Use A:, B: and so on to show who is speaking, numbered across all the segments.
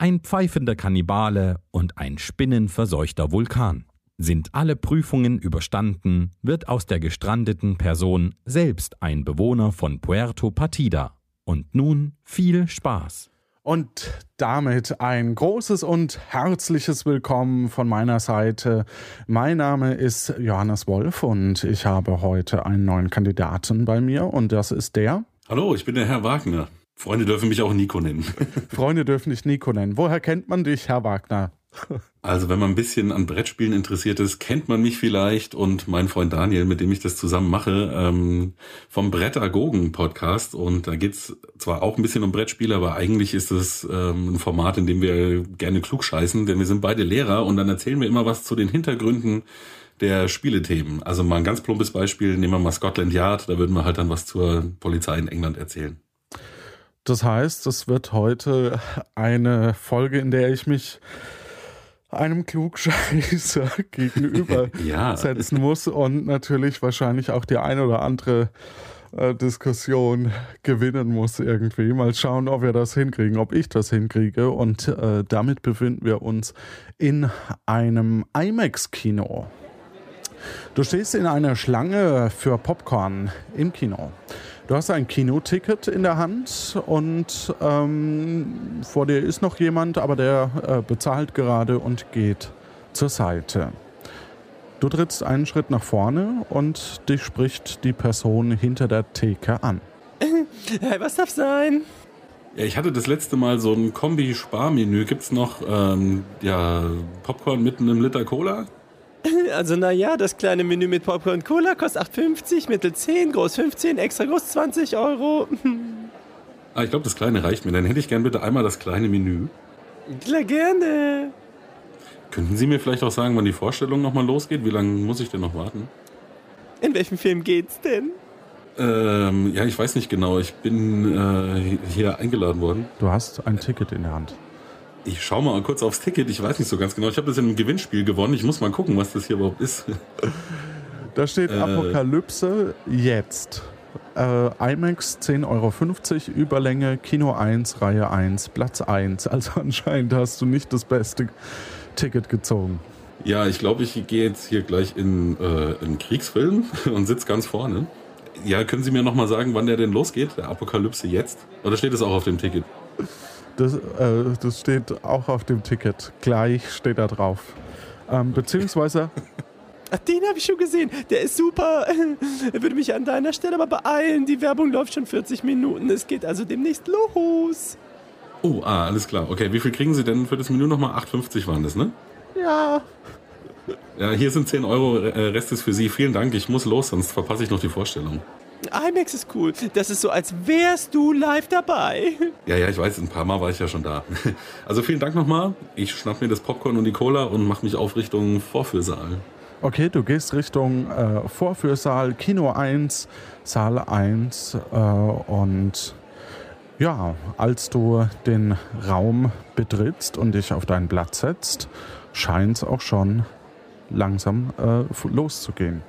A: ein pfeifender Kannibale und ein spinnenverseuchter Vulkan. Sind alle Prüfungen überstanden, wird aus der gestrandeten Person selbst ein Bewohner von Puerto Partida. Und nun viel Spaß.
B: Und damit ein großes und herzliches Willkommen von meiner Seite. Mein Name ist Johannes Wolf und ich habe heute einen neuen Kandidaten bei mir und das ist der.
C: Hallo, ich bin der Herr Wagner. Freunde dürfen mich auch Nico nennen.
B: Freunde dürfen dich Nico nennen. Woher kennt man dich, Herr Wagner?
C: Also wenn man ein bisschen an Brettspielen interessiert ist, kennt man mich vielleicht und mein Freund Daniel, mit dem ich das zusammen mache, ähm, vom Brettagogen-Podcast. Und da geht's zwar auch ein bisschen um Brettspiele, aber eigentlich ist es ähm, ein Format, in dem wir gerne klug scheißen, denn wir sind beide Lehrer und dann erzählen wir immer was zu den Hintergründen der Spielethemen. Also mal ein ganz plumpes Beispiel, nehmen wir mal Scotland Yard, da würden wir halt dann was zur Polizei in England erzählen.
B: Das heißt, es wird heute eine Folge, in der ich mich einem Klugscheißer gegenüber ja. setzen muss und natürlich wahrscheinlich auch die eine oder andere äh, Diskussion gewinnen muss irgendwie. Mal schauen, ob wir das hinkriegen, ob ich das hinkriege. Und äh, damit befinden wir uns in einem IMAX-Kino. Du stehst in einer Schlange für Popcorn im Kino. Du hast ein Kinoticket in der Hand und ähm, vor dir ist noch jemand, aber der äh, bezahlt gerade und geht zur Seite. Du trittst einen Schritt nach vorne und dich spricht die Person hinter der Theke an.
D: Hey, was darf sein?
C: Ja, ich hatte das letzte Mal so ein Kombi-Sparmenü. Gibt's noch ähm, ja, Popcorn mit einem Liter Cola?
D: Also naja, das kleine Menü mit Popcorn und Cola kostet 8,50, mittel 10, groß 15, extra groß 20 Euro.
C: Ah, ich glaube, das kleine reicht mir. Dann hätte ich gern bitte einmal das kleine Menü.
D: Klar, gerne.
C: Könnten Sie mir vielleicht auch sagen, wann die Vorstellung nochmal losgeht? Wie lange muss ich denn noch warten?
D: In welchem Film geht's denn?
C: Ähm, ja, ich weiß nicht genau. Ich bin äh, hier eingeladen worden.
B: Du hast ein Ticket in der Hand.
C: Ich schaue mal kurz aufs Ticket. Ich weiß nicht so ganz genau. Ich habe das in einem Gewinnspiel gewonnen. Ich muss mal gucken, was das hier überhaupt ist.
B: Da steht äh, Apokalypse jetzt. Äh, IMAX 10,50 Euro, Überlänge, Kino 1, Reihe 1, Platz 1. Also anscheinend hast du nicht das beste Ticket gezogen.
C: Ja, ich glaube, ich gehe jetzt hier gleich in äh, einen Kriegsfilm und sitze ganz vorne. Ja, können Sie mir nochmal sagen, wann der denn losgeht? Der Apokalypse jetzt? Oder steht das auch auf dem Ticket?
B: Das, äh, das steht auch auf dem Ticket. Gleich steht da drauf. Ähm, beziehungsweise.
D: Ach, den habe ich schon gesehen. Der ist super. Er würde mich an deiner Stelle aber beeilen. Die Werbung läuft schon 40 Minuten. Es geht also demnächst los.
C: Oh, ah, alles klar. Okay, wie viel kriegen Sie denn für das Menü nochmal? 8,50 waren das, ne?
D: Ja.
C: Ja, hier sind 10 Euro. Äh, Rest ist für Sie. Vielen Dank. Ich muss los, sonst verpasse ich noch die Vorstellung.
D: IMAX ist cool. Das ist so, als wärst du live dabei.
C: Ja, ja, ich weiß, ein paar Mal war ich ja schon da. Also vielen Dank nochmal. Ich schnapp mir das Popcorn und die Cola und mach mich auf Richtung Vorführsaal.
B: Okay, du gehst Richtung äh, Vorführsaal, Kino 1, Saal 1 äh, und ja, als du den Raum betrittst und dich auf deinen Platz setzt, scheint es auch schon langsam äh, loszugehen.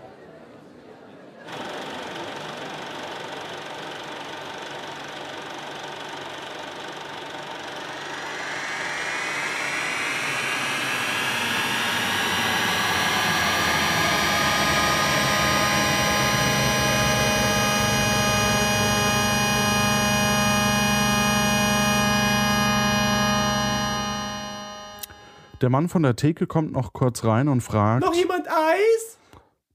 B: Der Mann von der Theke kommt noch kurz rein und fragt:
D: Noch jemand Eis?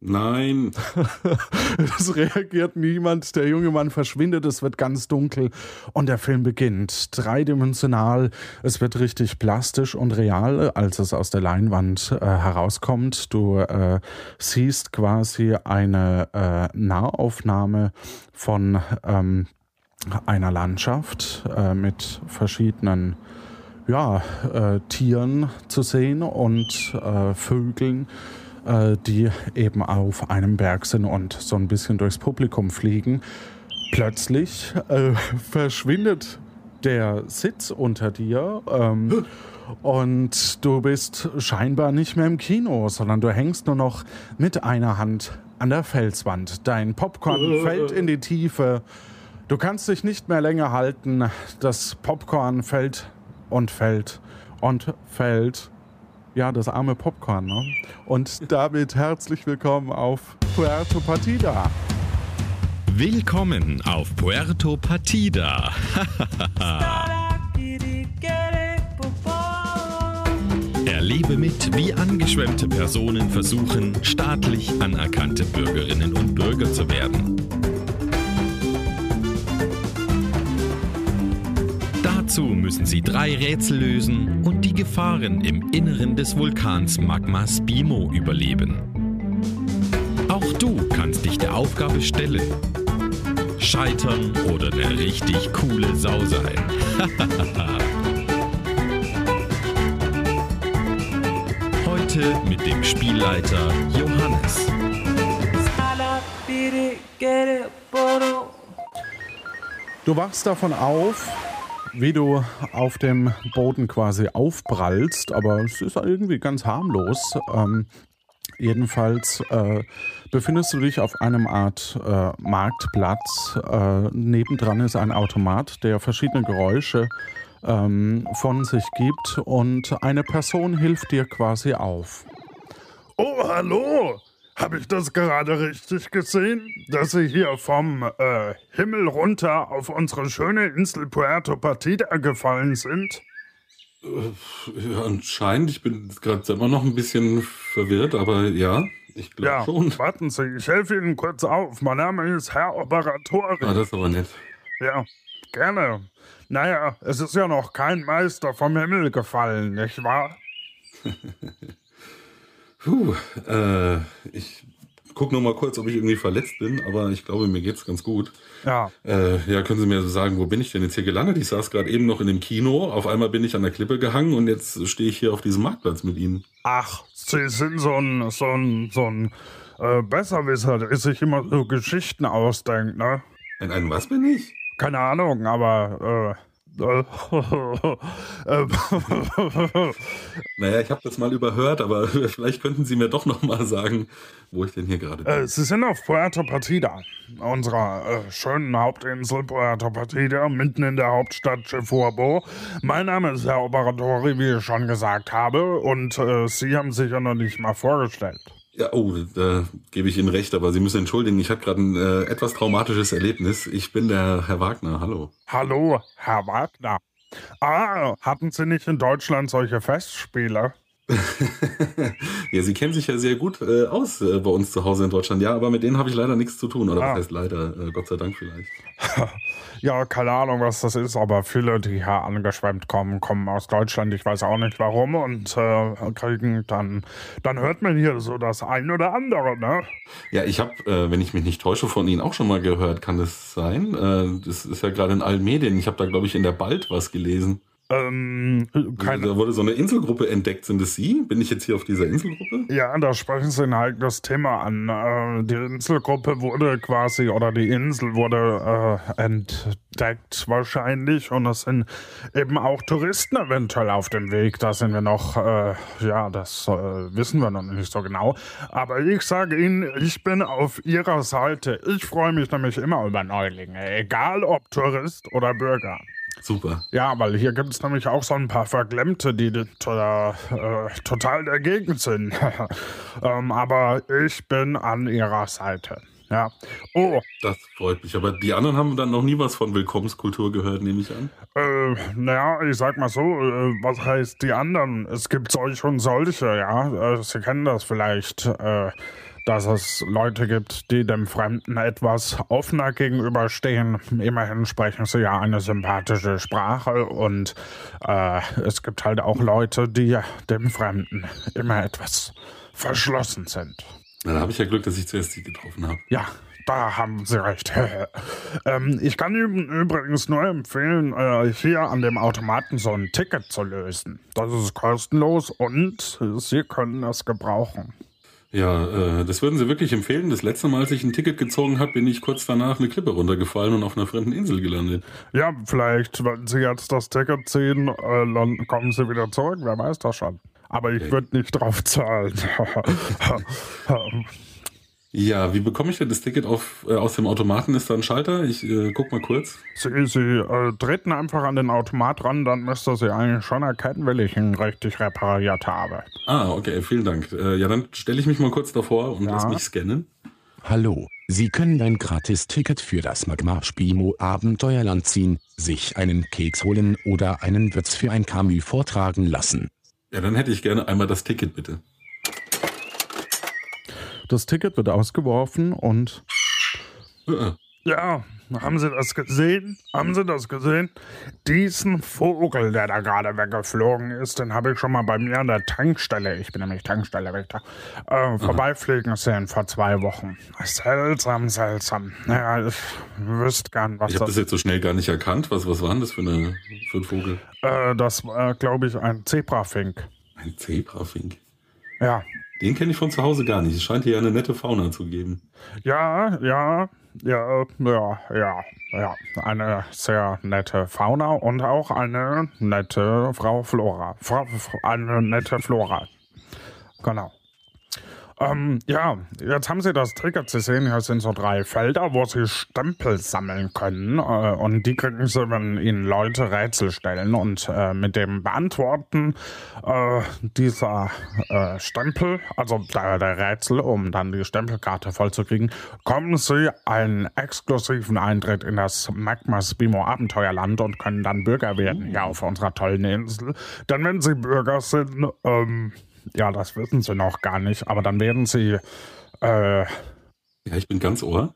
C: Nein.
B: es reagiert niemand. Der junge Mann verschwindet. Es wird ganz dunkel und der Film beginnt. Dreidimensional. Es wird richtig plastisch und real, als es aus der Leinwand äh, herauskommt. Du äh, siehst quasi eine äh, Nahaufnahme von ähm, einer Landschaft äh, mit verschiedenen ja, äh, Tieren zu sehen und äh, Vögeln, äh, die eben auf einem Berg sind und so ein bisschen durchs Publikum fliegen. Plötzlich äh, verschwindet der Sitz unter dir. Ähm, und du bist scheinbar nicht mehr im Kino, sondern du hängst nur noch mit einer Hand an der Felswand. Dein Popcorn fällt in die Tiefe. Du kannst dich nicht mehr länger halten. Das Popcorn fällt und fällt und fällt. Ja, das arme Popcorn. Ne? Und damit herzlich willkommen auf Puerto Partida.
A: Willkommen auf Puerto Partida. Erlebe mit, wie angeschwemmte Personen versuchen, staatlich anerkannte Bürgerinnen und Bürger zu werden. Dazu müssen sie drei Rätsel lösen und die Gefahren im Inneren des Vulkans Magma Spimo überleben. Auch du kannst dich der Aufgabe stellen. Scheitern oder eine richtig coole Sau sein. Heute mit dem Spielleiter Johannes.
B: Du wachst davon auf, wie du auf dem Boden quasi aufprallst, aber es ist irgendwie ganz harmlos. Ähm, jedenfalls äh, befindest du dich auf einem Art äh, Marktplatz. Äh, nebendran ist ein Automat, der verschiedene Geräusche ähm, von sich gibt und eine Person hilft dir quasi auf.
E: Oh, hallo! Habe ich das gerade richtig gesehen, dass Sie hier vom äh, Himmel runter auf unsere schöne Insel Puerto Partida gefallen sind?
C: Äh, ja, anscheinend. Ich bin gerade selber noch ein bisschen verwirrt, aber ja, ich glaube ja, schon.
E: Warten Sie, ich helfe Ihnen kurz auf. Mein Name ist Herr Operatori.
C: Ah, das ist aber nett.
E: Ja, gerne. Naja, es ist ja noch kein Meister vom Himmel gefallen, nicht wahr?
C: Puh, äh, ich guck noch mal kurz, ob ich irgendwie verletzt bin, aber ich glaube, mir geht's ganz gut.
E: Ja.
C: Äh, ja, können Sie mir sagen, wo bin ich denn jetzt hier gelandet? Ich saß gerade eben noch in dem Kino, auf einmal bin ich an der Klippe gehangen und jetzt stehe ich hier auf diesem Marktplatz mit Ihnen.
E: Ach, Sie sind so ein, so ein, so ein äh, Besserwisser, der sich immer so Geschichten ausdenkt, ne?
C: Ein, ein was bin ich?
E: Keine Ahnung, aber äh,
C: naja, ich habe das mal überhört, aber vielleicht könnten Sie mir doch noch mal sagen, wo ich denn hier gerade bin.
E: Äh, Sie sind auf Puerto Partida, unserer äh, schönen Hauptinsel Puerto Partida, mitten in der Hauptstadt Chefurbo. Mein Name ist Herr Operatori, wie ich schon gesagt habe, und äh, Sie haben sich ja noch nicht mal vorgestellt.
C: Ja, oh, da gebe ich Ihnen recht, aber Sie müssen entschuldigen, ich hatte gerade ein äh, etwas traumatisches Erlebnis. Ich bin der Herr Wagner, hallo.
E: Hallo, Herr Wagner. Ah, hatten Sie nicht in Deutschland solche Festspiele?
C: ja, Sie kennen sich ja sehr gut äh, aus äh, bei uns zu Hause in Deutschland. Ja, aber mit denen habe ich leider nichts zu tun. Oder ah. was heißt leider? Äh, Gott sei Dank vielleicht.
E: ja, keine Ahnung, was das ist, aber viele, die hier angeschwemmt kommen, kommen aus Deutschland. Ich weiß auch nicht warum und äh, kriegen dann, dann hört man hier so das ein oder andere, ne?
C: Ja, ich habe, äh, wenn ich mich nicht täusche, von Ihnen auch schon mal gehört. Kann das sein? Äh, das ist ja gerade in allen Medien. Ich habe da, glaube ich, in der Bald was gelesen.
E: Ähm,
C: keine da wurde so eine Inselgruppe entdeckt. Sind es Sie? Bin ich jetzt hier auf dieser Inselgruppe?
E: Ja, da sprechen Sie ein heikles Thema an. Äh, die Inselgruppe wurde quasi, oder die Insel wurde äh, entdeckt wahrscheinlich. Und es sind eben auch Touristen eventuell auf dem Weg. Da sind wir noch, äh, ja, das äh, wissen wir noch nicht so genau. Aber ich sage Ihnen, ich bin auf Ihrer Seite. Ich freue mich nämlich immer über Neulinge. Egal ob Tourist oder Bürger.
C: Super.
E: Ja, weil hier gibt es nämlich auch so ein paar Verklemmte, die total, äh, total dagegen sind. ähm, aber ich bin an ihrer Seite. Ja. Oh.
C: Das freut mich. Aber die anderen haben dann noch nie was von Willkommenskultur gehört, nehme ich an.
E: Äh, naja, ich sag mal so, äh, was heißt die anderen? Es gibt solche und solche, ja. Äh, Sie kennen das vielleicht. Äh, dass es Leute gibt, die dem Fremden etwas offener gegenüberstehen. Immerhin sprechen sie ja eine sympathische Sprache und äh, es gibt halt auch Leute, die dem Fremden immer etwas verschlossen sind.
C: Na, da habe ich ja Glück, dass ich zuerst sie getroffen habe.
E: Ja, da haben Sie recht. ähm, ich kann Ihnen übrigens nur empfehlen, äh, hier an dem Automaten so ein Ticket zu lösen. Das ist kostenlos und Sie können es gebrauchen.
C: Ja, äh, das würden Sie wirklich empfehlen. Das letzte Mal, als ich ein Ticket gezogen habe, bin ich kurz danach eine Klippe runtergefallen und auf einer fremden Insel gelandet.
E: Ja, vielleicht, wenn Sie jetzt das Ticket ziehen, äh, dann kommen Sie wieder zurück. Wer weiß das schon. Aber ich würde nicht drauf zahlen.
C: Ja, wie bekomme ich denn das Ticket auf, äh, aus dem Automaten? Ist da ein Schalter? Ich äh, guck mal kurz.
E: Sie, Sie äh, treten einfach an den Automat ran, dann müsste Sie eigentlich schon erkennen, wenn ich ihn richtig repariert habe.
C: Ah, okay, vielen Dank. Äh, ja, dann stelle ich mich mal kurz davor und ja. lass mich scannen.
F: Hallo, Sie können ein Gratis-Ticket für das Magma Spimo Abenteuerland ziehen, sich einen Keks holen oder einen Witz für ein Camus vortragen lassen.
C: Ja, dann hätte ich gerne einmal das Ticket, bitte.
B: Das Ticket wird ausgeworfen und.
E: Ja, haben Sie das gesehen? Haben Sie das gesehen? Diesen Vogel, der da gerade weggeflogen ist, den habe ich schon mal bei mir an der Tankstelle, ich bin nämlich Tankstellerichter, äh, vorbeifliegen sehen vor zwei Wochen. Seltsam, seltsam. Naja, ich wüsste gern, was
C: ich das... Ich habe das jetzt so schnell gar nicht erkannt. Was, was war denn das für, eine, für ein Vogel?
E: Äh, das war, glaube ich, ein Zebrafink.
C: Ein Zebrafink?
E: Ja.
C: Den kenne ich von zu Hause gar nicht. Es scheint hier eine nette Fauna zu geben.
E: Ja, ja, ja, ja, ja, ja. Eine sehr nette Fauna und auch eine nette Frau Flora. Frau, eine nette Flora. Genau. Ähm, ja, jetzt haben Sie das Ticket. Sie sehen, hier sind so drei Felder, wo Sie Stempel sammeln können. Äh, und die kriegen Sie, wenn Ihnen Leute Rätsel stellen. Und äh, mit dem Beantworten äh, dieser äh, Stempel, also der, der, Rätsel, um dann die Stempelkarte vollzukriegen, kommen Sie einen exklusiven Eintritt in das Magma Spimo Abenteuerland und können dann Bürger werden hier auf unserer tollen Insel. Denn wenn Sie Bürger sind, ähm, ja, das wissen sie noch gar nicht, aber dann werden sie. Äh,
C: ja, ich bin ganz ohr.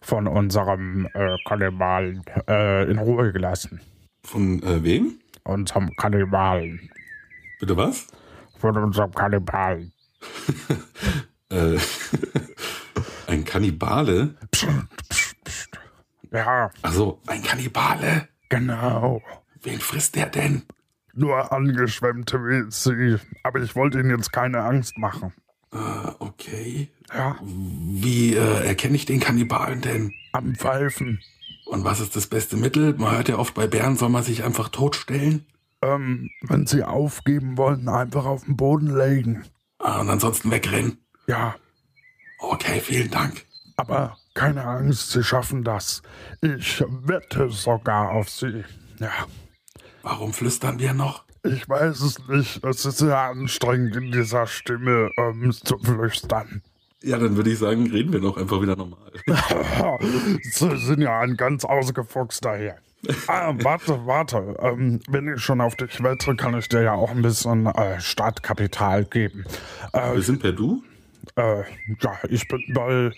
E: Von unserem äh, Kannibalen äh, in Ruhe gelassen.
C: Von äh, wem?
E: Unserem Kannibalen.
C: Bitte was?
E: Von unserem Kannibalen.
C: äh, ein Kannibale? Psst, psst,
E: psst. Ja.
C: Also, ein Kannibale?
E: Genau.
C: Wen frisst der denn?
E: Nur angeschwemmte wie Sie. Aber ich wollte Ihnen jetzt keine Angst machen.
C: Äh, okay.
E: Ja.
C: Wie äh, erkenne ich den Kannibalen denn?
E: Am Pfeifen.
C: Und was ist das beste Mittel? Man hört ja oft bei Bären, soll man sich einfach totstellen?
E: Ähm, wenn Sie aufgeben wollen, einfach auf den Boden legen.
C: Ah, und ansonsten wegrennen?
E: Ja.
C: Okay, vielen Dank.
E: Aber keine Angst, Sie schaffen das. Ich wette sogar auf Sie. Ja.
C: Warum flüstern wir noch?
E: Ich weiß es nicht. Es ist sehr anstrengend, in dieser Stimme ähm, zu flüstern.
C: Ja, dann würde ich sagen, reden wir doch einfach wieder normal.
E: Sie sind ja ein ganz ausgefuchster hier. ah, warte, warte. Ähm, wenn ich schon auf dich wette, kann ich dir ja auch ein bisschen äh, Startkapital geben.
C: Äh, wir sind per Du?
E: Äh, ja, ich bin bei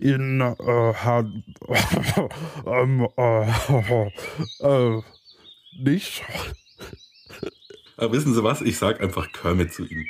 E: Ihnen, äh, Herr. ähm, äh, äh, nicht.
C: Aber wissen Sie was? Ich sag einfach Kermit zu Ihnen.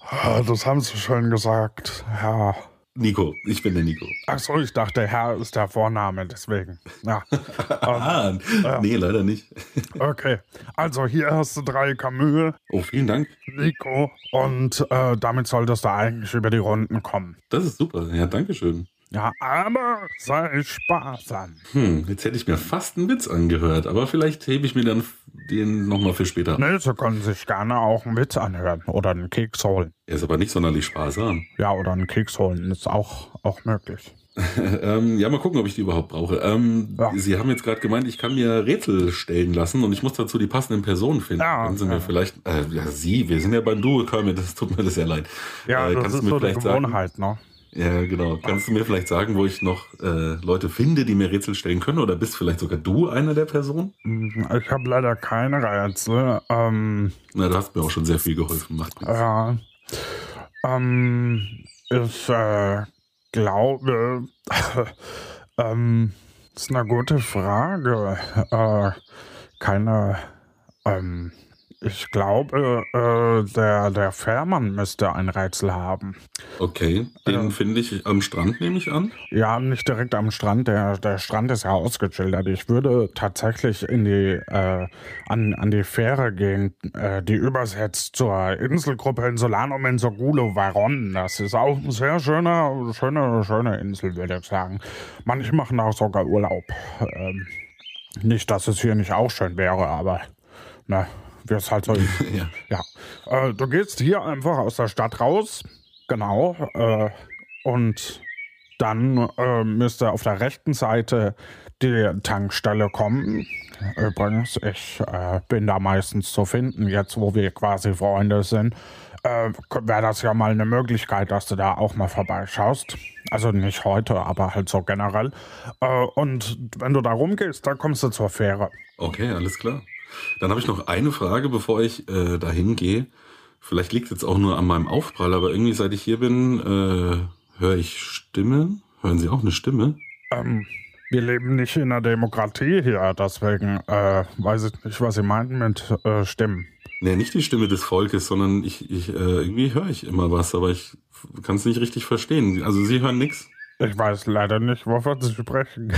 E: Ah, das haben Sie schon gesagt, Herr.
C: Nico, ich bin der Nico.
E: Ach so, ich dachte, Herr ist der Vorname, deswegen. Ja.
C: ah, ja. Nee, leider nicht.
E: okay, also hier hast du drei Kamühe.
C: Oh, vielen Dank.
E: Nico, und äh, damit solltest du eigentlich über die Runden kommen.
C: Das ist super, ja, danke schön.
E: Ja, aber sei sparsam.
C: Hm, jetzt hätte ich mir fast einen Witz angehört, aber vielleicht hebe ich mir dann den nochmal für später.
E: Nee, Sie können sich gerne auch einen Witz anhören oder einen Keks holen.
C: Er ist aber nicht sonderlich sparsam.
E: Ja, oder einen Keks holen ist auch, auch möglich.
C: ähm, ja, mal gucken, ob ich die überhaupt brauche. Ähm, ja. Sie haben jetzt gerade gemeint, ich kann mir Rätsel stellen lassen und ich muss dazu die passenden Personen finden. Ja, Können Sie mir vielleicht, äh, ja, Sie, wir sind ja beim Duo, Kermit, das tut mir das sehr leid.
E: Ja, äh, das ist so die Gewohnheit, sagen, ne?
C: Ja, genau. Kannst du mir vielleicht sagen, wo ich noch äh, Leute finde, die mir Rätsel stellen können? Oder bist vielleicht sogar du einer der Personen?
E: Mhm, ich habe leider keine Rätsel. Ähm,
C: Na, du hast mir auch schon sehr viel geholfen. Macht
E: nichts. Ja. Ähm, ich äh, glaube, ähm, das ist eine gute Frage. Äh, keine, ähm, Ich glaube, äh, der, der Fährmann müsste ein Rätsel haben.
C: Okay, den äh, finde ich am Strand, nehme ich an?
E: Ja, nicht direkt am Strand. Der, der Strand ist ja ausgeschildert. Ich würde tatsächlich in die, äh, an, an die Fähre gehen, äh, die übersetzt zur Inselgruppe Insulanum Mensogulo Varon. Das ist auch eine sehr schöne, schöne, schöne Insel, würde ich sagen. Manche machen auch sogar Urlaub. Ähm, nicht, dass es hier nicht auch schön wäre, aber ne, wie es halt so ist. ja. ja. Äh, du gehst hier einfach aus der Stadt raus, genau, äh, und dann äh, müsste auf der rechten Seite die Tankstelle kommen. Übrigens, ich äh, bin da meistens zu finden, jetzt wo wir quasi Freunde sind. Äh, Wäre das ja mal eine Möglichkeit, dass du da auch mal vorbeischaust. Also nicht heute, aber halt so generell. Äh, und wenn du da rumgehst, dann kommst du zur Fähre.
C: Okay, alles klar. Dann habe ich noch eine Frage, bevor ich äh, dahin gehe. Vielleicht liegt es jetzt auch nur an meinem Aufprall, aber irgendwie seit ich hier bin, äh, höre ich Stimmen. Hören Sie auch eine Stimme?
E: Ähm, wir leben nicht in einer Demokratie hier, deswegen äh, weiß ich nicht, was Sie meinten mit äh, Stimmen.
C: Nee, nicht die Stimme des Volkes, sondern ich, ich äh, irgendwie höre ich immer was, aber ich kann es nicht richtig verstehen. Also Sie hören nichts?
E: Ich weiß leider nicht, wovon Sie sprechen.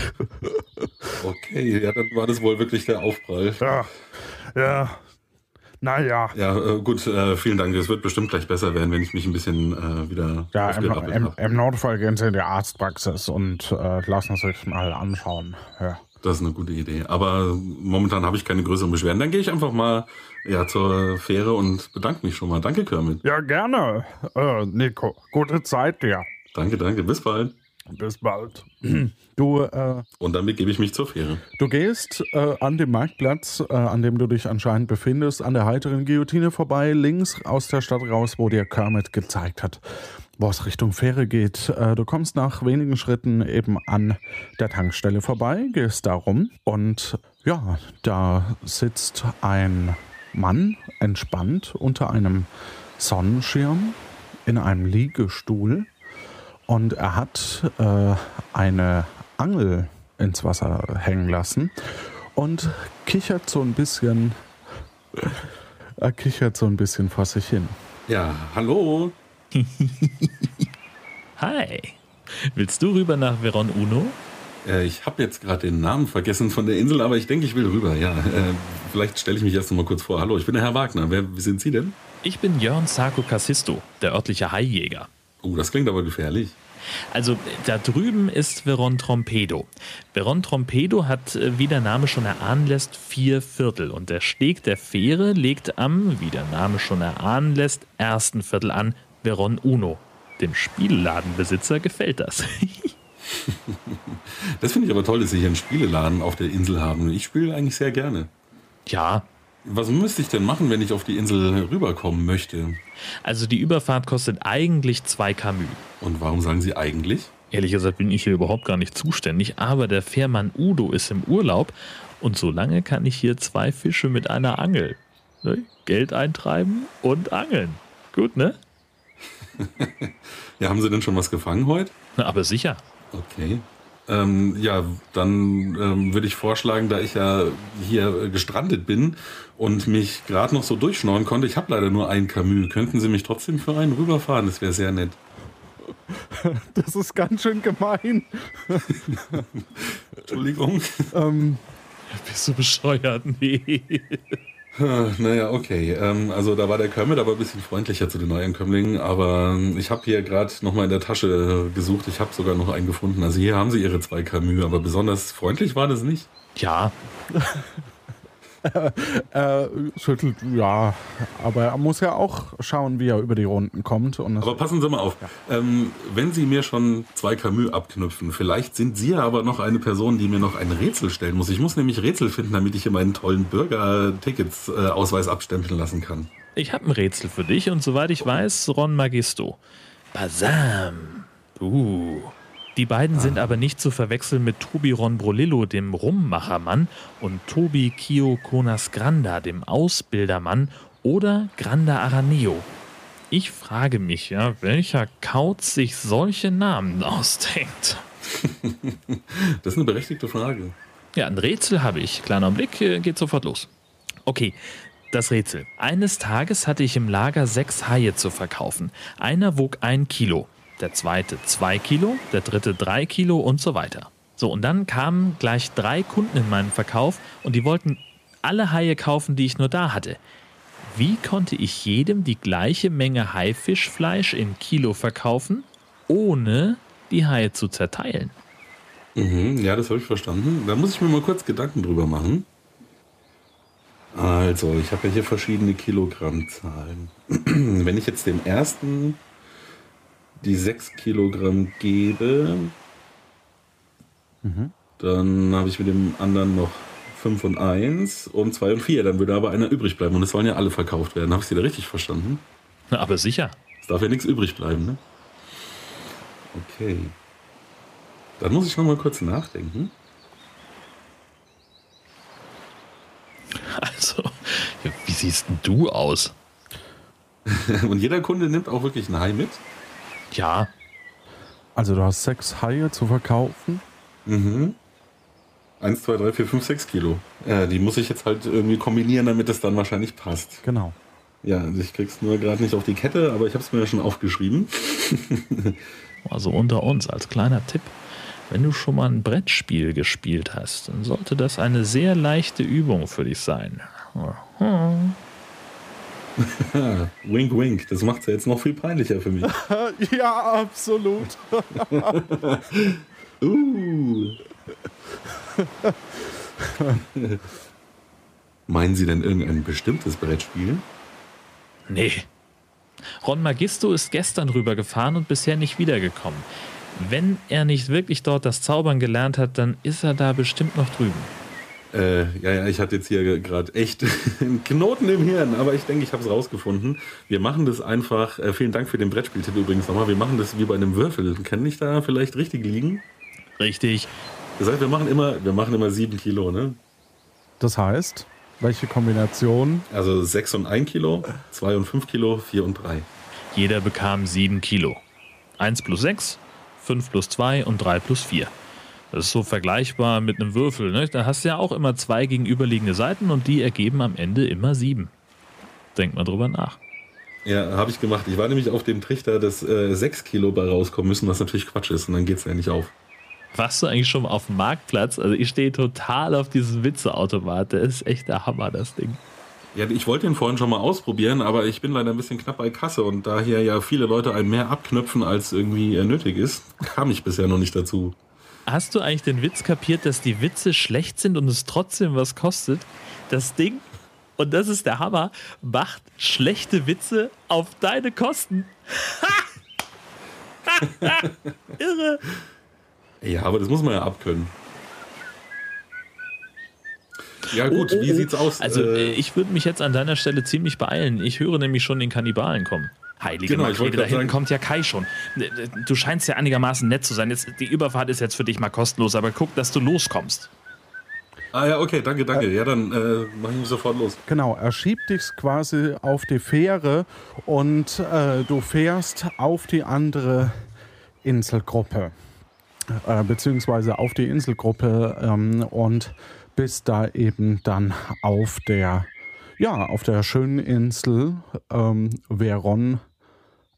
C: okay, ja, dann war das wohl wirklich der Aufprall.
E: Ja, ja. Naja.
C: Ja, äh, gut, äh, vielen Dank. Es wird bestimmt gleich besser werden, wenn ich mich ein bisschen äh, wieder.
E: Ja, im, im, im, Notfall gehen Sie in die Arztpraxis und lassen sich mal anschauen. Ja.
C: Das ist eine gute Idee. Aber momentan habe ich keine größeren Beschwerden. Dann gehe ich einfach mal ja, zur Fähre und bedanke mich schon mal. Danke, Kermit.
E: Ja, gerne. Nico, gute Zeit dir.
C: Danke, danke. Bis bald.
E: Bis bald.
B: Du, äh,
C: und dann begebe ich mich zur Fähre.
B: Du gehst äh, an dem Marktplatz, äh, an dem du dich anscheinend befindest, an der heiteren Guillotine vorbei, links aus der Stadt raus, wo dir Kermit gezeigt hat, wo es Richtung Fähre geht. Äh, du kommst nach wenigen Schritten eben an der Tankstelle vorbei, gehst da rum und ja, da sitzt ein Mann entspannt unter einem Sonnenschirm in einem Liegestuhl und er hat äh, eine Angel ins Wasser hängen lassen und kichert so ein bisschen. Er kichert so ein bisschen vor sich hin.
C: Ja, hallo.
G: Hi. Willst du rüber nach Veron Uno?
C: Äh, ich habe jetzt gerade den Namen vergessen von der Insel, aber ich denke, ich will rüber. Ja, äh, vielleicht stelle ich mich erst noch mal kurz vor. Hallo, ich bin der Herr Wagner. Wer sind Sie denn?
G: Ich bin Jörn Sarko Cassisto, der örtliche Haijäger.
C: Oh, das klingt aber gefährlich.
G: Also da drüben ist Veron Trompedo. Veron Trompedo hat, äh, wie der Name schon erahnen lässt, vier Viertel. Und der Steg der Fähre legt am, wie der Name schon erahnen lässt, ersten Viertel an Veron Uno. Dem Spielladenbesitzer gefällt das.
C: das finde ich aber toll, dass Sie hier einen Spieleladen auf der Insel haben. Ich spiele eigentlich sehr gerne.
G: Ja,
C: was müsste ich denn machen, wenn ich auf die Insel rüberkommen möchte?
G: Also die Überfahrt kostet eigentlich zwei Camus.
C: Und warum sagen Sie eigentlich?
G: Ehrlich gesagt bin ich hier überhaupt gar nicht zuständig, aber der Fährmann Udo ist im Urlaub und solange kann ich hier zwei Fische mit einer Angel. Ne? Geld eintreiben und angeln. Gut, ne?
C: ja, haben Sie denn schon was gefangen heute?
G: Na, aber sicher.
C: Okay. Ähm, ja, dann ähm, würde ich vorschlagen, da ich ja hier gestrandet bin und mich gerade noch so durchschnorren konnte, ich habe leider nur ein Camus, könnten Sie mich trotzdem für einen rüberfahren? Das wäre sehr nett.
B: Das ist ganz schön gemein.
C: Entschuldigung.
G: Ähm, Bist du bescheuert? Nee.
C: Naja, okay. Ähm, also da war der Kermit aber ein bisschen freundlicher zu den Neuankömmlingen, aber ich habe hier gerade nochmal in der Tasche gesucht. Ich habe sogar noch einen gefunden. Also hier haben sie ihre zwei Camus, aber besonders freundlich war das nicht.
G: Ja.
B: er schüttelt, ja, aber er muss ja auch schauen, wie er über die Runden kommt.
C: aber passen Sie mal auf, ja. ähm, wenn Sie mir schon zwei Camus abknüpfen, vielleicht sind Sie aber noch eine Person, die mir noch ein Rätsel stellen muss. Ich muss nämlich Rätsel finden, damit ich hier meinen tollen Bürger-Tickets-Ausweis äh, abstempeln lassen kann.
G: Ich habe ein Rätsel für dich und soweit ich weiß, Ron Magisto. Basam. Uh. Die beiden sind aber nicht zu verwechseln mit Tobi Ronbrolillo, dem Rummachermann, und Tobi Kio Konas Granda, dem Ausbildermann, oder Granda Araneo. Ich frage mich ja, welcher Kauz sich solche Namen ausdenkt.
C: das ist eine berechtigte Frage.
G: Ja, ein Rätsel habe ich. Kleiner Blick, äh, geht sofort los. Okay, das Rätsel. Eines Tages hatte ich im Lager sechs Haie zu verkaufen. Einer wog ein Kilo, der zweite zwei Kilo, der dritte drei Kilo und so weiter. So, und dann kamen gleich drei Kunden in meinen Verkauf und die wollten alle Haie kaufen, die ich nur da hatte. Wie konnte ich jedem die gleiche Menge Haifischfleisch in Kilo verkaufen, ohne die Haie zu zerteilen?
C: Mhm, ja, das habe ich verstanden. Da muss ich mir mal kurz Gedanken drüber machen. Also, ich habe ja hier verschiedene Kilogrammzahlen. Wenn ich jetzt dem ersten die 6 Kilogramm gebe, mhm. dann habe ich mit dem anderen noch 5 und 1 und 2 und 4. Dann würde aber einer übrig bleiben und es sollen ja alle verkauft werden. Habe ich Sie da richtig verstanden?
G: Na, aber sicher.
C: Es darf ja nichts übrig bleiben, ne? Okay. Dann muss ich noch mal kurz nachdenken.
G: Also, wie siehst du aus?
C: und jeder Kunde nimmt auch wirklich ein Hai mit?
G: Ja.
B: Also du hast sechs Haie zu verkaufen?
C: Mhm. Eins, zwei, drei, vier, fünf, sechs Kilo. Ja, die muss ich jetzt halt irgendwie kombinieren, damit es dann wahrscheinlich passt.
B: Genau.
C: Ja, also ich krieg's nur gerade nicht auf die Kette, aber ich habe es mir ja schon aufgeschrieben.
G: also unter uns als kleiner Tipp. Wenn du schon mal ein Brettspiel gespielt hast, dann sollte das eine sehr leichte Übung für dich sein.
C: wink, wink. Das macht es ja jetzt noch viel peinlicher für mich.
B: ja, absolut.
C: uh. Meinen Sie denn irgendein bestimmtes Brettspiel?
G: Nee. Ron Magisto ist gestern rübergefahren und bisher nicht wiedergekommen. Wenn er nicht wirklich dort das Zaubern gelernt hat, dann ist er da bestimmt noch drüben.
C: Äh, ja, ja, ich hatte jetzt hier gerade echt einen Knoten im Hirn, aber ich denke, ich habe es rausgefunden. Wir machen das einfach, äh, vielen Dank für den Brettspieltipp übrigens nochmal, wir machen das wie bei einem Würfel. Kann ich da vielleicht richtig liegen?
G: Richtig.
C: Das heißt, wir machen immer, wir machen immer sieben Kilo, ne?
B: Das heißt, welche Kombination?
C: Also sechs und ein Kilo, zwei und fünf Kilo, vier und drei.
G: Jeder bekam sieben Kilo. Eins plus sechs, fünf plus zwei und drei plus vier. Das ist so vergleichbar mit einem Würfel. Ne? Da hast du ja auch immer zwei gegenüberliegende Seiten und die ergeben am Ende immer sieben. Denk mal drüber nach.
C: Ja, habe ich gemacht. Ich war nämlich auf dem Trichter, dass äh, 6 Kilo bei rauskommen müssen, was natürlich Quatsch ist und dann geht es ja nicht auf.
G: Warst du eigentlich schon mal auf dem Marktplatz? Also ich stehe total auf diesen Witzeautomat. Der ist echt der Hammer, das Ding.
C: Ja, ich wollte den vorhin schon mal ausprobieren, aber ich bin leider ein bisschen knapp bei Kasse und da hier ja viele Leute ein mehr abknöpfen, als irgendwie nötig ist, kam ich bisher noch nicht dazu.
G: Hast du eigentlich den Witz kapiert, dass die Witze schlecht sind und es trotzdem was kostet? Das Ding, und das ist der Hammer, macht schlechte Witze auf deine Kosten. Irre.
C: Ja, aber das muss man ja abkönnen. Ja gut, oh, oh, wie oh. sieht's aus?
G: Also äh, ich würde mich jetzt an deiner Stelle ziemlich beeilen. Ich höre nämlich schon den Kannibalen kommen. Heilige genau, Makrele, da hinten kommt ja Kai schon. Du scheinst ja einigermaßen nett zu sein. Jetzt, die Überfahrt ist jetzt für dich mal kostenlos, aber guck, dass du loskommst.
C: Ah ja, okay, danke, danke. Ja, dann äh, mach ich sofort los.
B: Genau, er schiebt dich quasi auf die Fähre und äh, du fährst auf die andere Inselgruppe. Äh, beziehungsweise auf die Inselgruppe ähm, und bist da eben dann auf der ja, auf der schönen Insel ähm, Veron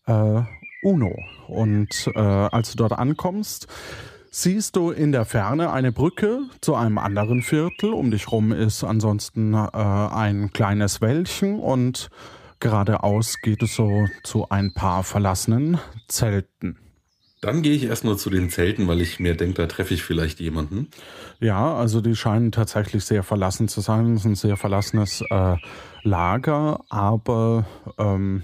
B: äh, Uno. Und äh, als du dort ankommst, siehst du in der Ferne eine Brücke zu einem anderen Viertel. Um dich rum ist ansonsten äh, ein kleines Wäldchen und geradeaus geht es so zu ein paar verlassenen Zelten.
C: Dann gehe ich erstmal zu den Zelten, weil ich mir denke, da treffe ich vielleicht jemanden.
B: Ja, also die scheinen tatsächlich sehr verlassen zu sein. Es ist ein sehr verlassenes äh, Lager, aber ähm,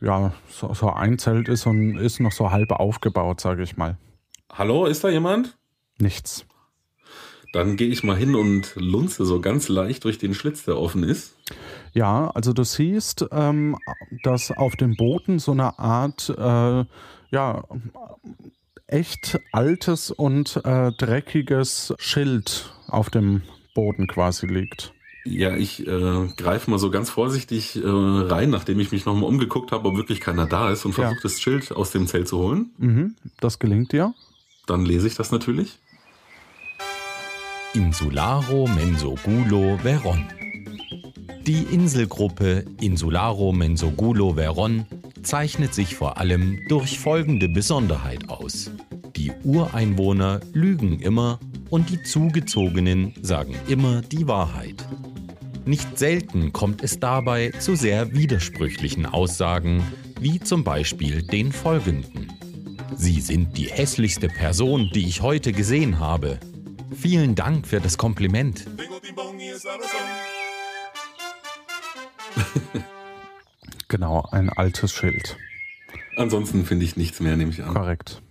B: ja, so, so, ein Zelt ist, und ist noch so halb aufgebaut, sage ich mal.
C: Hallo, ist da jemand?
B: Nichts.
C: Dann gehe ich mal hin und lunze so ganz leicht durch den Schlitz, der offen ist.
B: Ja, also du siehst, ähm, dass auf dem Boden so eine Art, äh, ja, echt altes und äh, dreckiges Schild auf dem Boden quasi liegt.
C: Ja, ich äh, greife mal so ganz vorsichtig äh, rein, nachdem ich mich nochmal umgeguckt habe, ob wirklich keiner da ist und versuche ja. das Schild aus dem Zelt zu holen.
B: Mhm, das gelingt dir.
C: Dann lese ich das natürlich.
A: Insularo Mensogulo Veron. Die Inselgruppe Insularo Mensogulo Veron zeichnet sich vor allem durch folgende Besonderheit aus. Die Ureinwohner lügen immer und die Zugezogenen sagen immer die Wahrheit. Nicht selten kommt es dabei zu sehr widersprüchlichen Aussagen, wie zum Beispiel den folgenden. Sie sind die hässlichste Person, die ich heute gesehen habe. Vielen Dank für das Kompliment.
B: genau, ein altes Schild.
C: Ansonsten finde ich nichts mehr, nehme ich an.
B: Korrekt.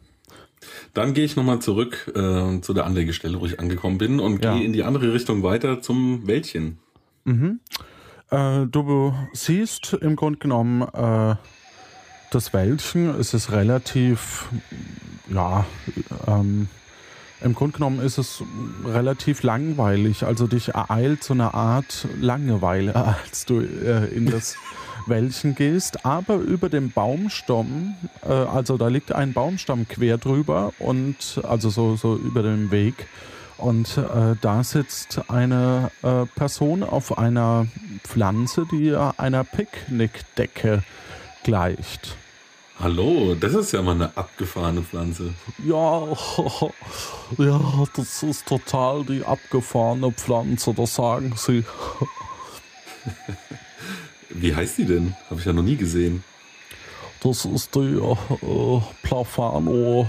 C: Dann gehe ich nochmal zurück äh, zu der Anlegestelle, wo ich angekommen bin und ja. gehe in die andere Richtung weiter zum Wäldchen.
B: Mhm. Äh, du siehst im Grunde genommen äh, das Wäldchen. Es ist relativ, ja, ähm, im Grunde genommen ist es relativ langweilig. Also dich ereilt so eine Art Langeweile, als du äh, in das Wäldchen gehst. Aber über dem Baumstamm, äh, also da liegt ein Baumstamm quer drüber und also so, so über dem Weg. Und äh, da sitzt eine äh, Person auf einer Pflanze, die einer Picknickdecke gleicht.
C: Hallo, das ist ja mal eine abgefahrene Pflanze.
B: Ja, ja, das ist total die abgefahrene Pflanze, das sagen sie.
C: Wie heißt die denn? Habe ich ja noch nie gesehen.
B: Das ist die äh, Plafano,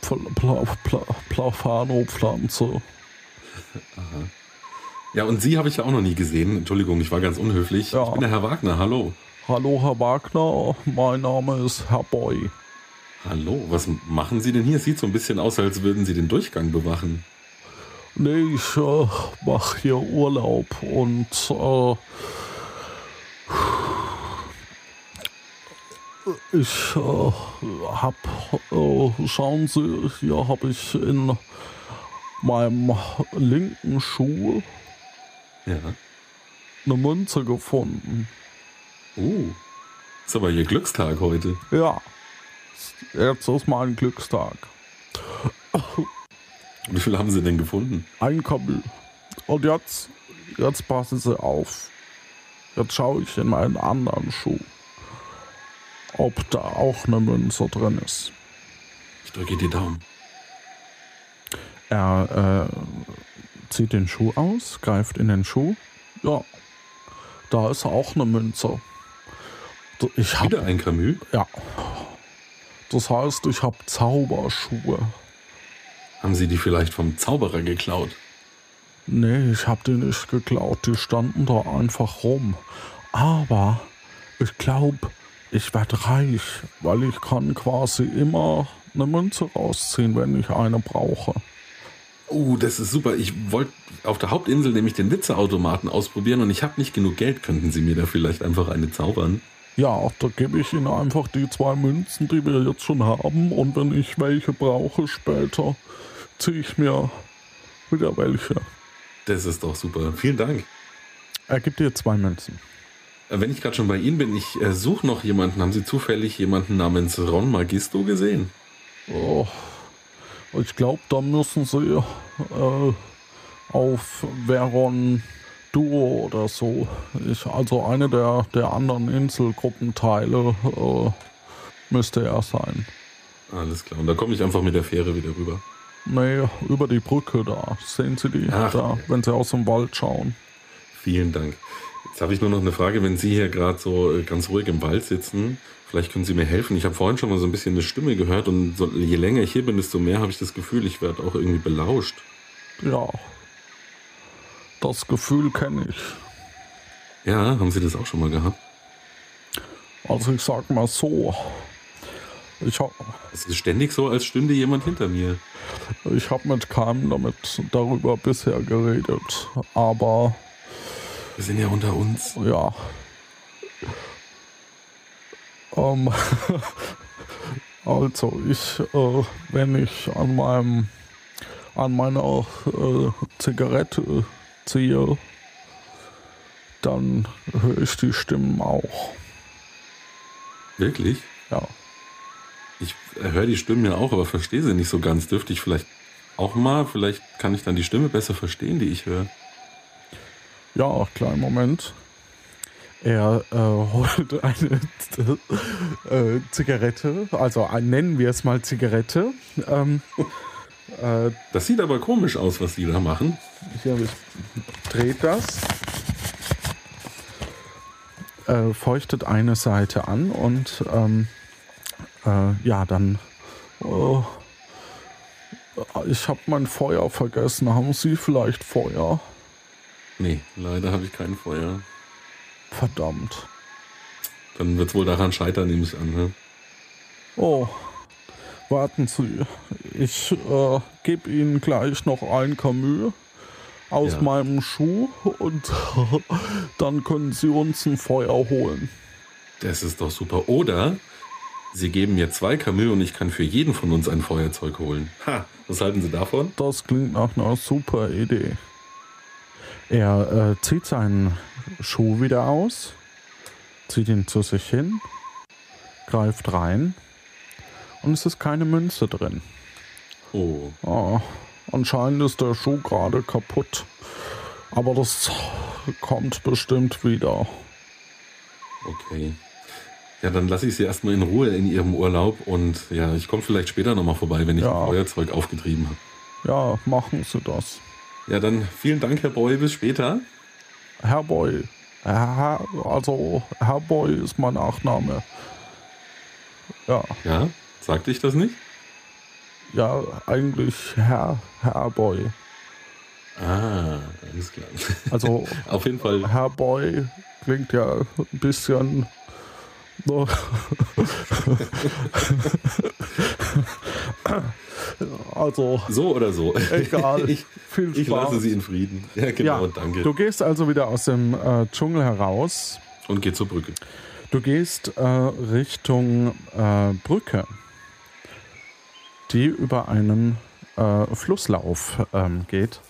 B: Pla, Pla, Plafano-Pflanze.
C: Aha. Ja, und Sie habe ich ja auch noch nie gesehen. Entschuldigung, ich war ganz unhöflich. Ja. Ich bin der Herr Wagner, hallo.
B: Hallo, Herr Wagner, mein Name ist Herr Boy.
C: Hallo, was machen Sie denn hier? Sieht so ein bisschen aus, als würden Sie den Durchgang bewachen.
B: Nee, ich äh, mache hier Urlaub und äh, ich äh, hab, äh, schauen Sie, hier habe ich in meinem linken Schuh
C: ja.
B: eine Münze gefunden.
C: Uh, ist aber Ihr Glückstag heute.
B: Ja, jetzt ist mein Glückstag.
C: Wie viel haben Sie denn gefunden?
B: Ein Kabel. Und jetzt, jetzt passen Sie auf. Jetzt schaue ich in meinen anderen Schuh, ob da auch eine Münze drin ist.
C: Ich drücke die Daumen.
B: Er äh, zieht den Schuh aus, greift in den Schuh. Ja, da ist auch eine Münze.
C: Ich hab, Wieder ein Camus?
B: Ja. Das heißt, ich habe Zauberschuhe.
C: Haben Sie die vielleicht vom Zauberer geklaut?
B: Nee, ich habe die nicht geklaut. Die standen da einfach rum. Aber ich glaube, ich werde reich, weil ich kann quasi immer eine Münze rausziehen, wenn ich eine brauche.
C: Oh, das ist super. Ich wollte auf der Hauptinsel nämlich den Witzeautomaten ausprobieren und ich habe nicht genug Geld. Könnten Sie mir da vielleicht einfach eine zaubern?
B: Ja, da gebe ich Ihnen einfach die zwei Münzen, die wir jetzt schon haben. Und wenn ich welche brauche später, ziehe ich mir wieder welche.
C: Das ist doch super. Vielen Dank.
B: Er gibt dir zwei Münzen.
C: Äh, wenn ich gerade schon bei Ihnen bin, ich äh, suche noch jemanden. Haben Sie zufällig jemanden namens Ron Magisto gesehen?
B: Oh, ich glaube, da müssen Sie äh, auf Veron Duo oder so. Ich, also eine der, der anderen Inselgruppenteile äh, müsste er sein.
C: Alles klar. Und da komme ich einfach mit der Fähre wieder rüber.
B: Nee, über die Brücke da. Sehen Sie die Ach, da, wenn Sie aus dem Wald schauen.
C: Vielen Dank. Jetzt habe ich nur noch eine Frage, wenn Sie hier gerade so äh, ganz ruhig im Wald sitzen, vielleicht können Sie mir helfen. Ich habe vorhin schon mal so ein bisschen eine Stimme gehört und so, je länger ich hier bin, desto mehr habe ich das Gefühl, ich werde auch irgendwie belauscht.
B: Ja, das Gefühl kenne ich.
C: Ja, haben Sie das auch schon mal gehabt?
B: Also ich sag mal so. Ich hab,
C: es ist ständig so, als stünde jemand hinter mir.
B: Ich habe mit keinem damit darüber bisher geredet, aber
C: wir sind ja unter uns.
B: Ja. Ähm, also ich, äh, wenn ich an meinem an meiner äh, Zigarette ziehe, dann höre ich die Stimmen auch.
C: Wirklich?
B: Ja.
C: Ich höre die Stimmen ja auch, aber verstehe sie nicht so ganz. Dürfte ich vielleicht auch mal, vielleicht kann ich dann die Stimme besser verstehen, die ich höre.
B: Ja, kleinen Moment. Er äh, holt eine äh, Zigarette, also ein, nennen wir es mal Zigarette. Ähm,
C: äh, das sieht aber komisch aus, was die da machen.
B: Hier, ich dreht das. Äh, feuchtet eine Seite an und ähm, äh, ja, dann. Oh, ich habe mein Feuer vergessen. Haben Sie vielleicht Feuer?
C: Nee, leider habe ich kein Feuer.
B: Verdammt.
C: Dann wird es wohl daran scheitern, nehme ich an. Ne?
B: Oh, warten Sie. Ich äh, gebe Ihnen gleich noch ein Camus aus ja. meinem Schuh und dann können Sie uns ein Feuer holen.
C: Das ist doch super. Oder Sie geben mir zwei Camus und ich kann für jeden von uns ein Feuerzeug holen. Ha, was halten Sie davon?
B: Das klingt nach einer super Idee. Er äh, zieht seinen Schuh wieder aus, zieht ihn zu sich hin, greift rein und es ist keine Münze drin.
C: Oh.
B: oh anscheinend ist der Schuh gerade kaputt. Aber das kommt bestimmt wieder.
C: Okay. Ja, dann lasse ich Sie erstmal in Ruhe in Ihrem Urlaub und ja, ich komme vielleicht später nochmal vorbei, wenn ich ja. ein Feuerzeug aufgetrieben habe.
B: Ja, machen Sie das.
C: Ja, dann vielen Dank, Herr Boy. Bis später.
B: Herr Boy. Herr, also, Herr Boy ist mein Nachname. Ja.
C: Ja? Sagte ich das nicht?
B: Ja, eigentlich Herr, Herr Boy.
C: Ah, alles klar.
B: Also,
C: auf jeden Fall.
B: Herr Boy klingt ja ein bisschen. Also.
C: So oder so.
B: Egal.
C: Ich, Viel Spaß. ich lasse Sie in Frieden.
B: Ja, genau, ja, danke. Du gehst also wieder aus dem äh, Dschungel heraus.
C: Und geh zur Brücke.
B: Du gehst äh, Richtung äh, Brücke, die über einen äh, Flusslauf ähm, geht.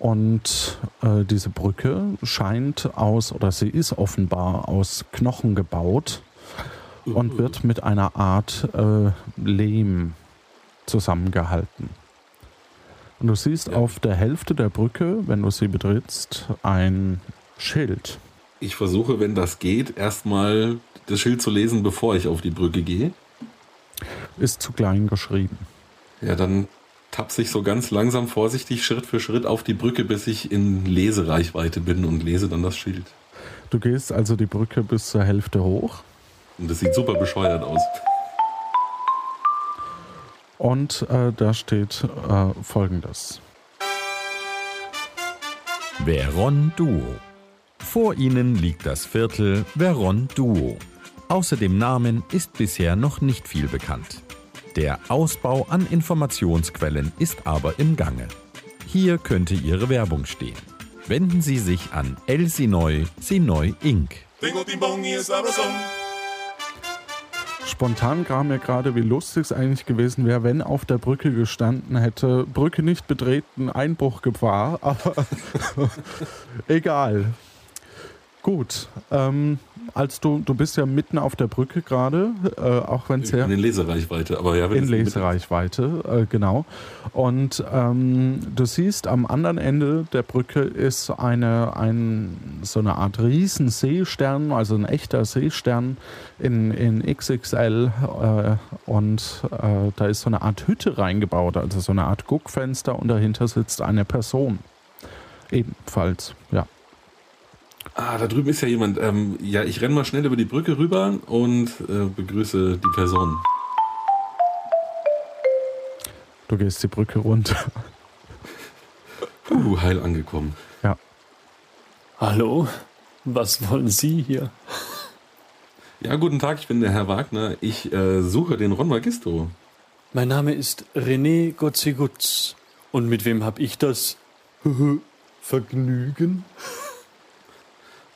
B: Und äh, diese Brücke scheint aus, oder sie ist offenbar aus Knochen gebaut und wird mit einer Art äh, Lehm zusammengehalten. Und du siehst ja. auf der Hälfte der Brücke, wenn du sie betrittst, ein Schild.
C: Ich versuche, wenn das geht, erstmal das Schild zu lesen, bevor ich auf die Brücke gehe.
B: Ist zu klein geschrieben.
C: Ja, dann tapse ich so ganz langsam, vorsichtig, Schritt für Schritt auf die Brücke, bis ich in Lesereichweite bin und lese dann das Schild.
B: Du gehst also die Brücke bis zur Hälfte hoch.
C: Und das sieht super bescheuert aus.
B: Und äh, da steht äh, folgendes.
A: Veron Duo. Vor ihnen liegt das Viertel Veron Duo. Außer dem Namen ist bisher noch nicht viel bekannt. Der Ausbau an Informationsquellen ist aber im Gange. Hier könnte Ihre Werbung stehen. Wenden Sie sich an El Sinoy Sinoy Inc.
B: Spontan kam mir gerade, wie lustig es eigentlich gewesen wäre, wenn auf der Brücke gestanden hätte, Brücke nicht betreten, Einbruchgefahr, aber egal. Gut, ähm, als du, du bist ja mitten auf der Brücke gerade, äh, auch wenn es ja...
C: In Lesereichweite, aber ja...
B: In Lesereichweite, äh, genau. Und ähm, du siehst, am anderen Ende der Brücke ist eine, ein, so eine Art Riesenseestern, also ein echter Seestern in, in XXL äh, und äh, da ist so eine Art Hütte reingebaut, also so eine Art Guckfenster und dahinter sitzt eine Person. Ebenfalls, ja.
C: Ah, da drüben ist ja jemand. Ähm, ja, ich renne mal schnell über die Brücke rüber und äh, begrüße die Person.
B: Du gehst die Brücke runter.
C: Puh, heil angekommen.
B: Ja.
H: Hallo, was wollen Sie hier?
C: Ja, guten Tag, ich bin der Herr Wagner. Ich äh, suche den Ron Magisto.
H: Mein Name ist René Gotzigutz. Und mit wem habe ich das Vergnügen?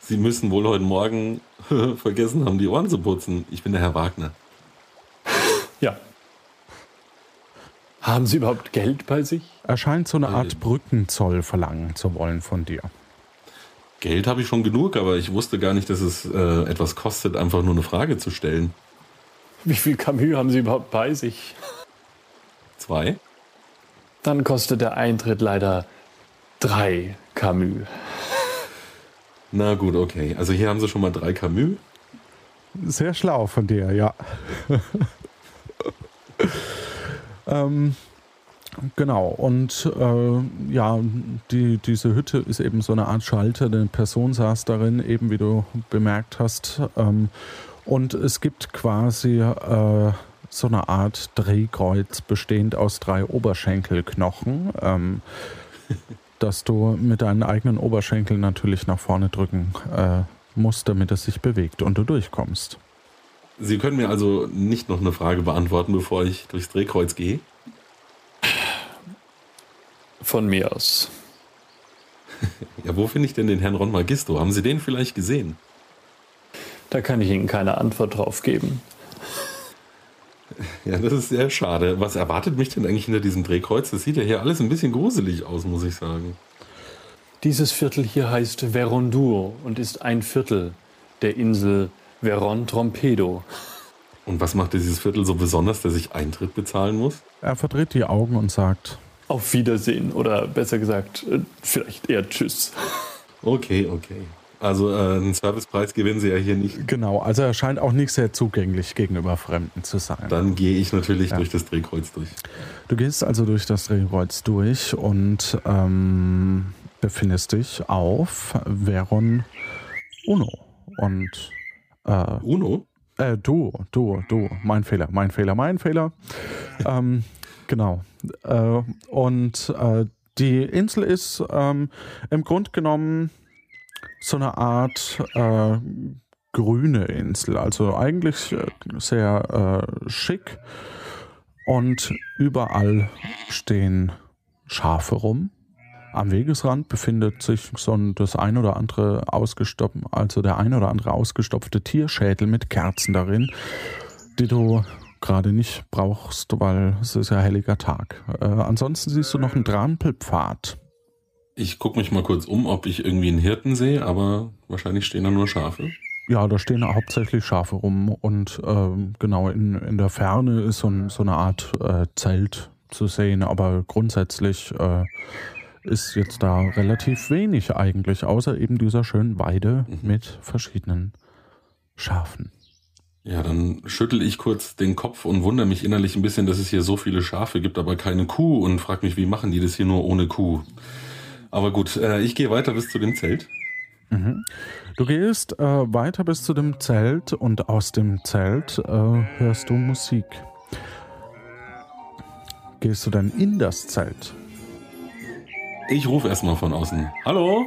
C: Sie müssen wohl heute Morgen vergessen haben, die Ohren zu putzen. Ich bin der Herr Wagner.
H: Ja. Haben Sie überhaupt Geld bei sich?
B: Er scheint so eine Art Brückenzoll verlangen zu wollen von dir.
C: Geld habe ich schon genug, aber ich wusste gar nicht, dass es äh, etwas kostet, einfach nur eine Frage zu stellen.
H: Wie viel Camus haben Sie überhaupt bei sich?
C: Zwei.
H: Dann kostet der Eintritt leider drei Camus.
C: Na gut, okay. Also hier haben sie schon mal drei Camus.
B: Sehr schlau von dir, ja. ähm, genau, und äh, ja, die, diese Hütte ist eben so eine Art Schalter. Eine Person saß darin, eben wie du bemerkt hast. Ähm, und es gibt quasi äh, so eine Art Drehkreuz bestehend aus drei Oberschenkelknochen, ähm, dass du mit deinen eigenen Oberschenkeln natürlich nach vorne drücken äh, musst, damit es sich bewegt und du durchkommst.
C: Sie können mir also nicht noch eine Frage beantworten, bevor ich durchs Drehkreuz gehe?
H: Von mir aus.
C: ja, wo finde ich denn den Herrn Ron Magisto? Haben Sie den vielleicht gesehen?
H: Da kann ich Ihnen keine Antwort drauf geben.
C: Ja, das ist sehr schade. Was erwartet mich denn eigentlich hinter diesem Drehkreuz? Das sieht ja hier alles ein bisschen gruselig aus, muss ich sagen.
H: Dieses Viertel hier heißt Verondur und ist ein Viertel der Insel Veron Trompedo.
C: Und was macht dieses Viertel so besonders, dass ich Eintritt bezahlen muss?
B: Er verdreht die Augen und sagt:
H: Auf Wiedersehen oder besser gesagt, äh, vielleicht eher Tschüss.
C: Okay, okay. Also äh, einen Servicepreis gewinnen Sie ja hier nicht.
B: Genau, also er scheint auch nicht sehr zugänglich gegenüber Fremden zu sein.
C: Dann gehe ich natürlich ja. durch das Drehkreuz durch.
B: Du gehst also durch das Drehkreuz durch und ähm, befindest dich auf Veron Uno. Und
C: äh, Uno?
B: Äh, du, du, du. Mein Fehler, mein Fehler, mein Fehler. ähm, genau. Äh, und äh, die Insel ist ähm, im Grunde genommen so eine Art äh, grüne Insel. Also eigentlich äh, sehr äh, schick. Und überall stehen Schafe rum. Am Wegesrand befindet sich so das ein oder andere ausgestopft, also der ein oder andere ausgestopfte Tierschädel mit Kerzen darin, die du gerade nicht brauchst, weil es ist ja helliger Tag. Äh, ansonsten siehst du noch einen Trampelpfad
C: ich gucke mich mal kurz um, ob ich irgendwie einen Hirten sehe, aber wahrscheinlich stehen da nur Schafe.
B: Ja, da stehen hauptsächlich Schafe rum und ähm, genau in, in der Ferne ist so, ein, so eine Art äh, Zelt zu sehen, aber grundsätzlich äh, ist jetzt da relativ wenig eigentlich, außer eben dieser schönen Weide mhm. mit verschiedenen Schafen.
C: Ja, dann schüttel ich kurz den Kopf und wundere mich innerlich ein bisschen, dass es hier so viele Schafe gibt, aber keine Kuh und frag mich, wie machen die das hier nur ohne Kuh? Aber gut, äh, ich gehe weiter bis zu dem Zelt.
B: Mhm. Du gehst äh, weiter bis zu dem Zelt und aus dem Zelt äh, hörst du Musik. Gehst du dann in das Zelt?
C: Ich rufe erstmal von außen. Hallo?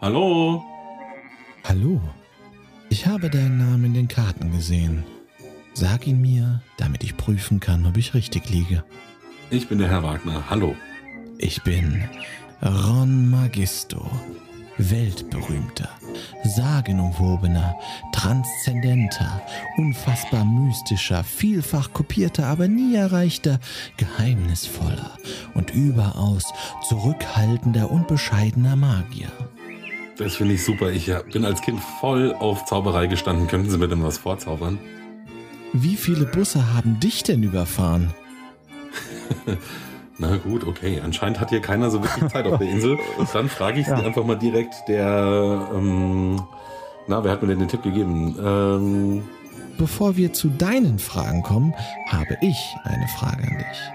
C: Hallo?
I: Hallo. Ich habe deinen Namen in den Karten gesehen. Sag ihn mir, damit ich prüfen kann, ob ich richtig liege.
C: Ich bin der Herr Wagner. Hallo.
I: Ich bin Ron Magisto, weltberühmter, sagenumwobener, transzendenter, unfassbar mystischer, vielfach kopierter, aber nie erreichter, geheimnisvoller und überaus zurückhaltender und bescheidener Magier.
C: Das finde ich super. Ich bin als Kind voll auf Zauberei gestanden. Könnten Sie mir denn was vorzaubern?
I: Wie viele Busse haben dich denn überfahren?
C: Na gut, okay. Anscheinend hat hier keiner so wirklich Zeit auf der Insel. Dann frage ich ja. sie einfach mal direkt der, ähm, na, wer hat mir denn den Tipp gegeben? Ähm,
I: Bevor wir zu deinen Fragen kommen, habe ich eine Frage an dich.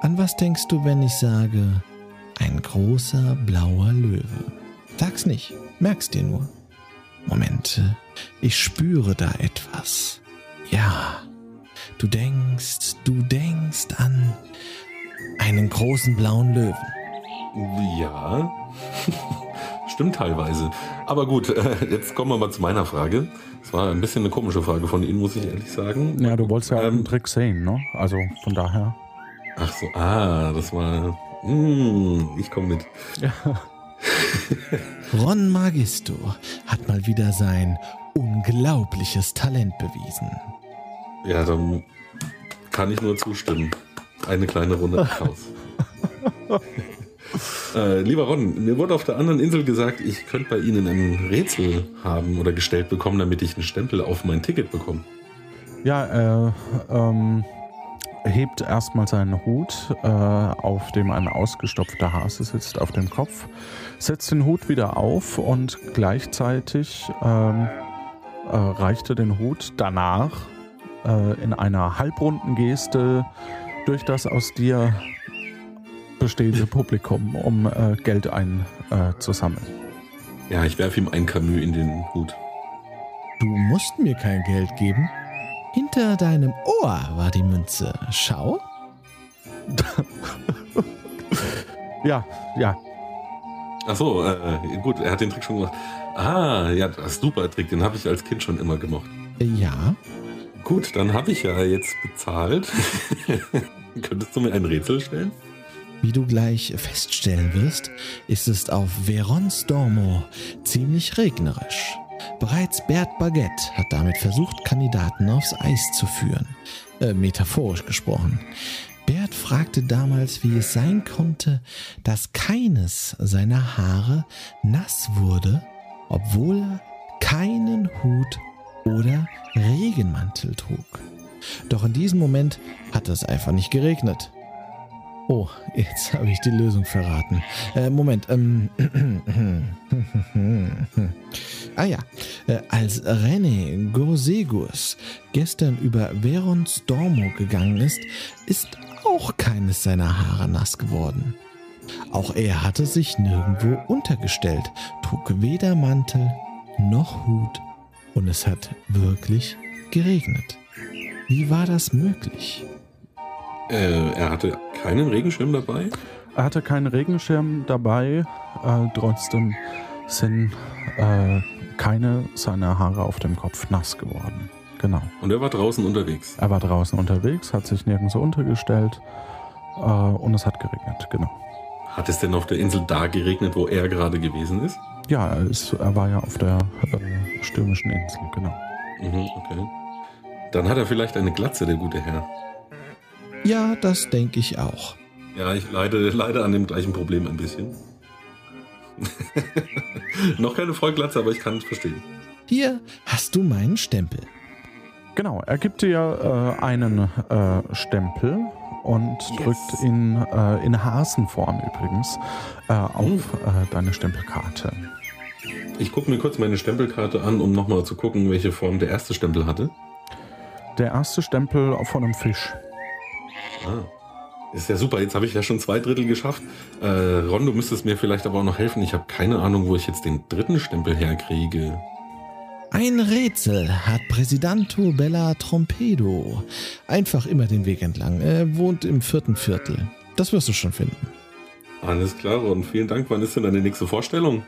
I: An was denkst du, wenn ich sage, ein großer blauer Löwe? Sag's nicht, merk's dir nur. Moment, ich spüre da etwas. Ja, du denkst, du denkst an einen großen blauen Löwen.
C: Ja, stimmt teilweise. Aber gut, äh, jetzt kommen wir mal zu meiner Frage. Das war ein bisschen eine komische Frage von Ihnen, muss ich ehrlich sagen.
B: Ja, du wolltest ja ähm, einen Trick sehen, ne? Also von daher.
C: Ach so, ah, das war. Mh, hm, ich komme mit. Ja.
I: Ron Magisto hat mal wieder sein unglaubliches Talent bewiesen.
C: Ja, dann kann ich nur zustimmen. Eine kleine Runde Applaus. äh, lieber Ron, mir wurde auf der anderen Insel gesagt, ich könnte bei Ihnen ein Rätsel haben oder gestellt bekommen, damit ich einen Stempel auf mein Ticket bekomme.
B: Ja, äh, ähm, hebt erstmal seinen Hut, äh, auf dem ein ausgestopfter Hase sitzt, auf dem Kopf, setzt den Hut wieder auf und gleichzeitig ähm, äh, reicht er den Hut danach äh, in einer halbrunden Geste durch das aus dir bestehende Publikum, um äh, Geld einzusammeln.
C: ja, ich werfe ihm ein Camus in den Hut.
I: Du musst mir kein Geld geben. Hinter deinem Ohr war die Münze. Schau.
B: ja, ja.
C: Ach so, äh, gut, er hat den Trick schon gemacht. Ah, ja, das ist super Trick, den habe ich als Kind schon immer gemocht.
I: Ja.
C: Gut, dann habe ich ja jetzt bezahlt. Könntest du mir ein Rätsel stellen?
I: Wie du gleich feststellen wirst, ist es auf Verons Dormo ziemlich regnerisch. Bereits Bert Baguette hat damit versucht, Kandidaten aufs Eis zu führen. Äh, metaphorisch gesprochen. Bert fragte damals, wie es sein konnte, dass keines seiner Haare nass wurde, obwohl er keinen Hut oder Regenmantel trug. Doch in diesem Moment hat es einfach nicht geregnet. Oh, jetzt habe ich die Lösung verraten. Äh, Moment. Ähm, ah ja, äh, als René Gorsegus gestern über Verons Dormo gegangen ist, ist auch keines seiner Haare nass geworden. Auch er hatte sich nirgendwo untergestellt, trug weder Mantel noch Hut und es hat wirklich geregnet. Wie war das möglich?
C: Äh, er hatte keinen Regenschirm dabei?
B: Er hatte keinen Regenschirm dabei, äh, trotzdem sind äh, keine seiner Haare auf dem Kopf nass geworden. Genau.
C: Und er war draußen unterwegs?
B: Er war draußen unterwegs, hat sich nirgendwo untergestellt äh, und es hat geregnet, genau.
C: Hat es denn auf der Insel da geregnet, wo er gerade gewesen ist?
B: Ja, er, ist, er war ja auf der äh, stürmischen Insel, genau.
C: Mhm, okay. Dann hat er vielleicht eine Glatze, der gute Herr.
I: Ja, das denke ich auch.
C: Ja, ich leide, leide an dem gleichen Problem ein bisschen. Noch keine Vollglatze, aber ich kann es verstehen.
I: Hier hast du meinen Stempel.
B: Genau, er gibt dir äh, einen äh, Stempel und yes. drückt ihn äh, in Hasenform übrigens äh, auf hm. Äh, deine Stempelkarte.
C: Ich gucke mir kurz meine Stempelkarte an, um nochmal zu gucken, welche Form der erste Stempel hatte.
B: Der erste Stempel von einem Fisch.
C: Ah. Ist ja super, jetzt habe ich ja schon zwei Drittel geschafft. Äh, Ron, du müsstest mir vielleicht aber auch noch helfen. Ich habe keine Ahnung, wo ich jetzt den dritten Stempel herkriege.
I: Ein Rätsel hat Präsidanto Bella Trompedo. Einfach immer den Weg entlang. Er wohnt im vierten Viertel. Das wirst du schon finden.
C: Alles klar, Ron. Vielen Dank. Wann ist denn deine nächste Vorstellung?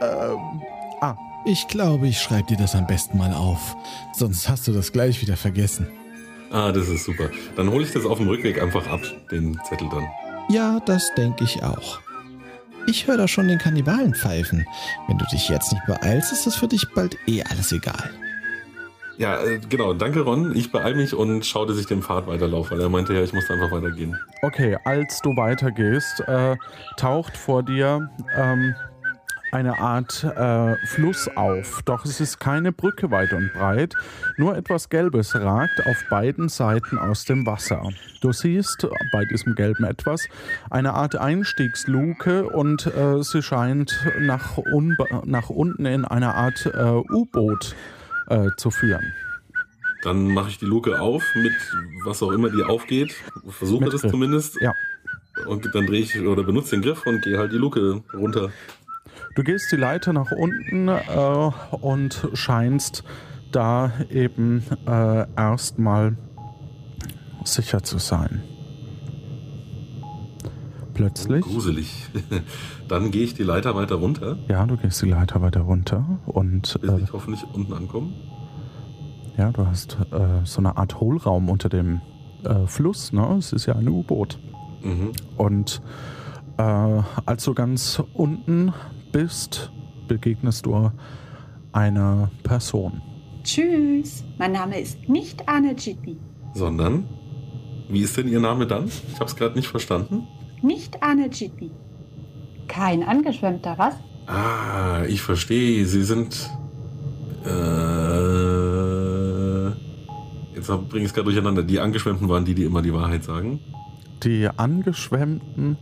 I: Ähm, ah, ich glaube, ich schreibe dir das am besten mal auf. Sonst hast du das gleich wieder vergessen.
C: Ah, das ist super. Dann hole ich das auf dem Rückweg einfach ab, den Zettel dann.
I: Ja, das denke ich auch. Ich höre da schon den Kannibalen pfeifen. Wenn du dich jetzt nicht beeilst, ist das für dich bald eh alles egal.
C: Ja, äh, genau. Danke, Ron. Ich beeil mich und schau, dass ich den Pfad weiterlaufe, weil er meinte ja, ich muss einfach weitergehen.
B: Okay, als du weitergehst, äh, taucht vor dir ähm, eine Art äh, Fluss auf, doch es ist keine Brücke weit und breit, nur etwas Gelbes ragt auf beiden Seiten aus dem Wasser. Du siehst bei diesem gelben etwas eine Art Einstiegsluke und äh, sie scheint nach, nach, unten in eine Art äh, U-Boot äh, zu führen.
C: Dann mache ich die Luke auf mit was auch immer die aufgeht. Versuche das zumindest.
B: Ja.
C: Und dann drehe ich oder benutze den Griff und gehe halt die Luke runter.
B: Du gehst die Leiter nach unten äh, und scheinst da eben äh, erstmal sicher zu sein. Plötzlich.
C: Gruselig. Dann gehe ich die Leiter weiter runter.
B: Ja, du gehst die Leiter weiter runter und.
C: Bis äh, ich hoffentlich unten ankomme.
B: Ja, du hast äh, so eine Art Hohlraum unter dem äh, Fluss, ne? Es ist ja ein U-Boot. Mhm. Und äh, als du ganz unten bist, begegnest du einer Person.
J: Tschüss, mein Name ist nicht Anne Jitney.
C: Sondern? Wie ist denn Ihr Name dann? Ich habe es gerade nicht verstanden.
J: Nicht Anne Jitney. Kein Angeschwemmter, was?
C: Ah, ich verstehe. Sie sind. Äh, Jetzt bringe ich es gerade durcheinander. Die Angeschwemmten waren die, die immer die Wahrheit sagen.
B: Die Angeschwemmten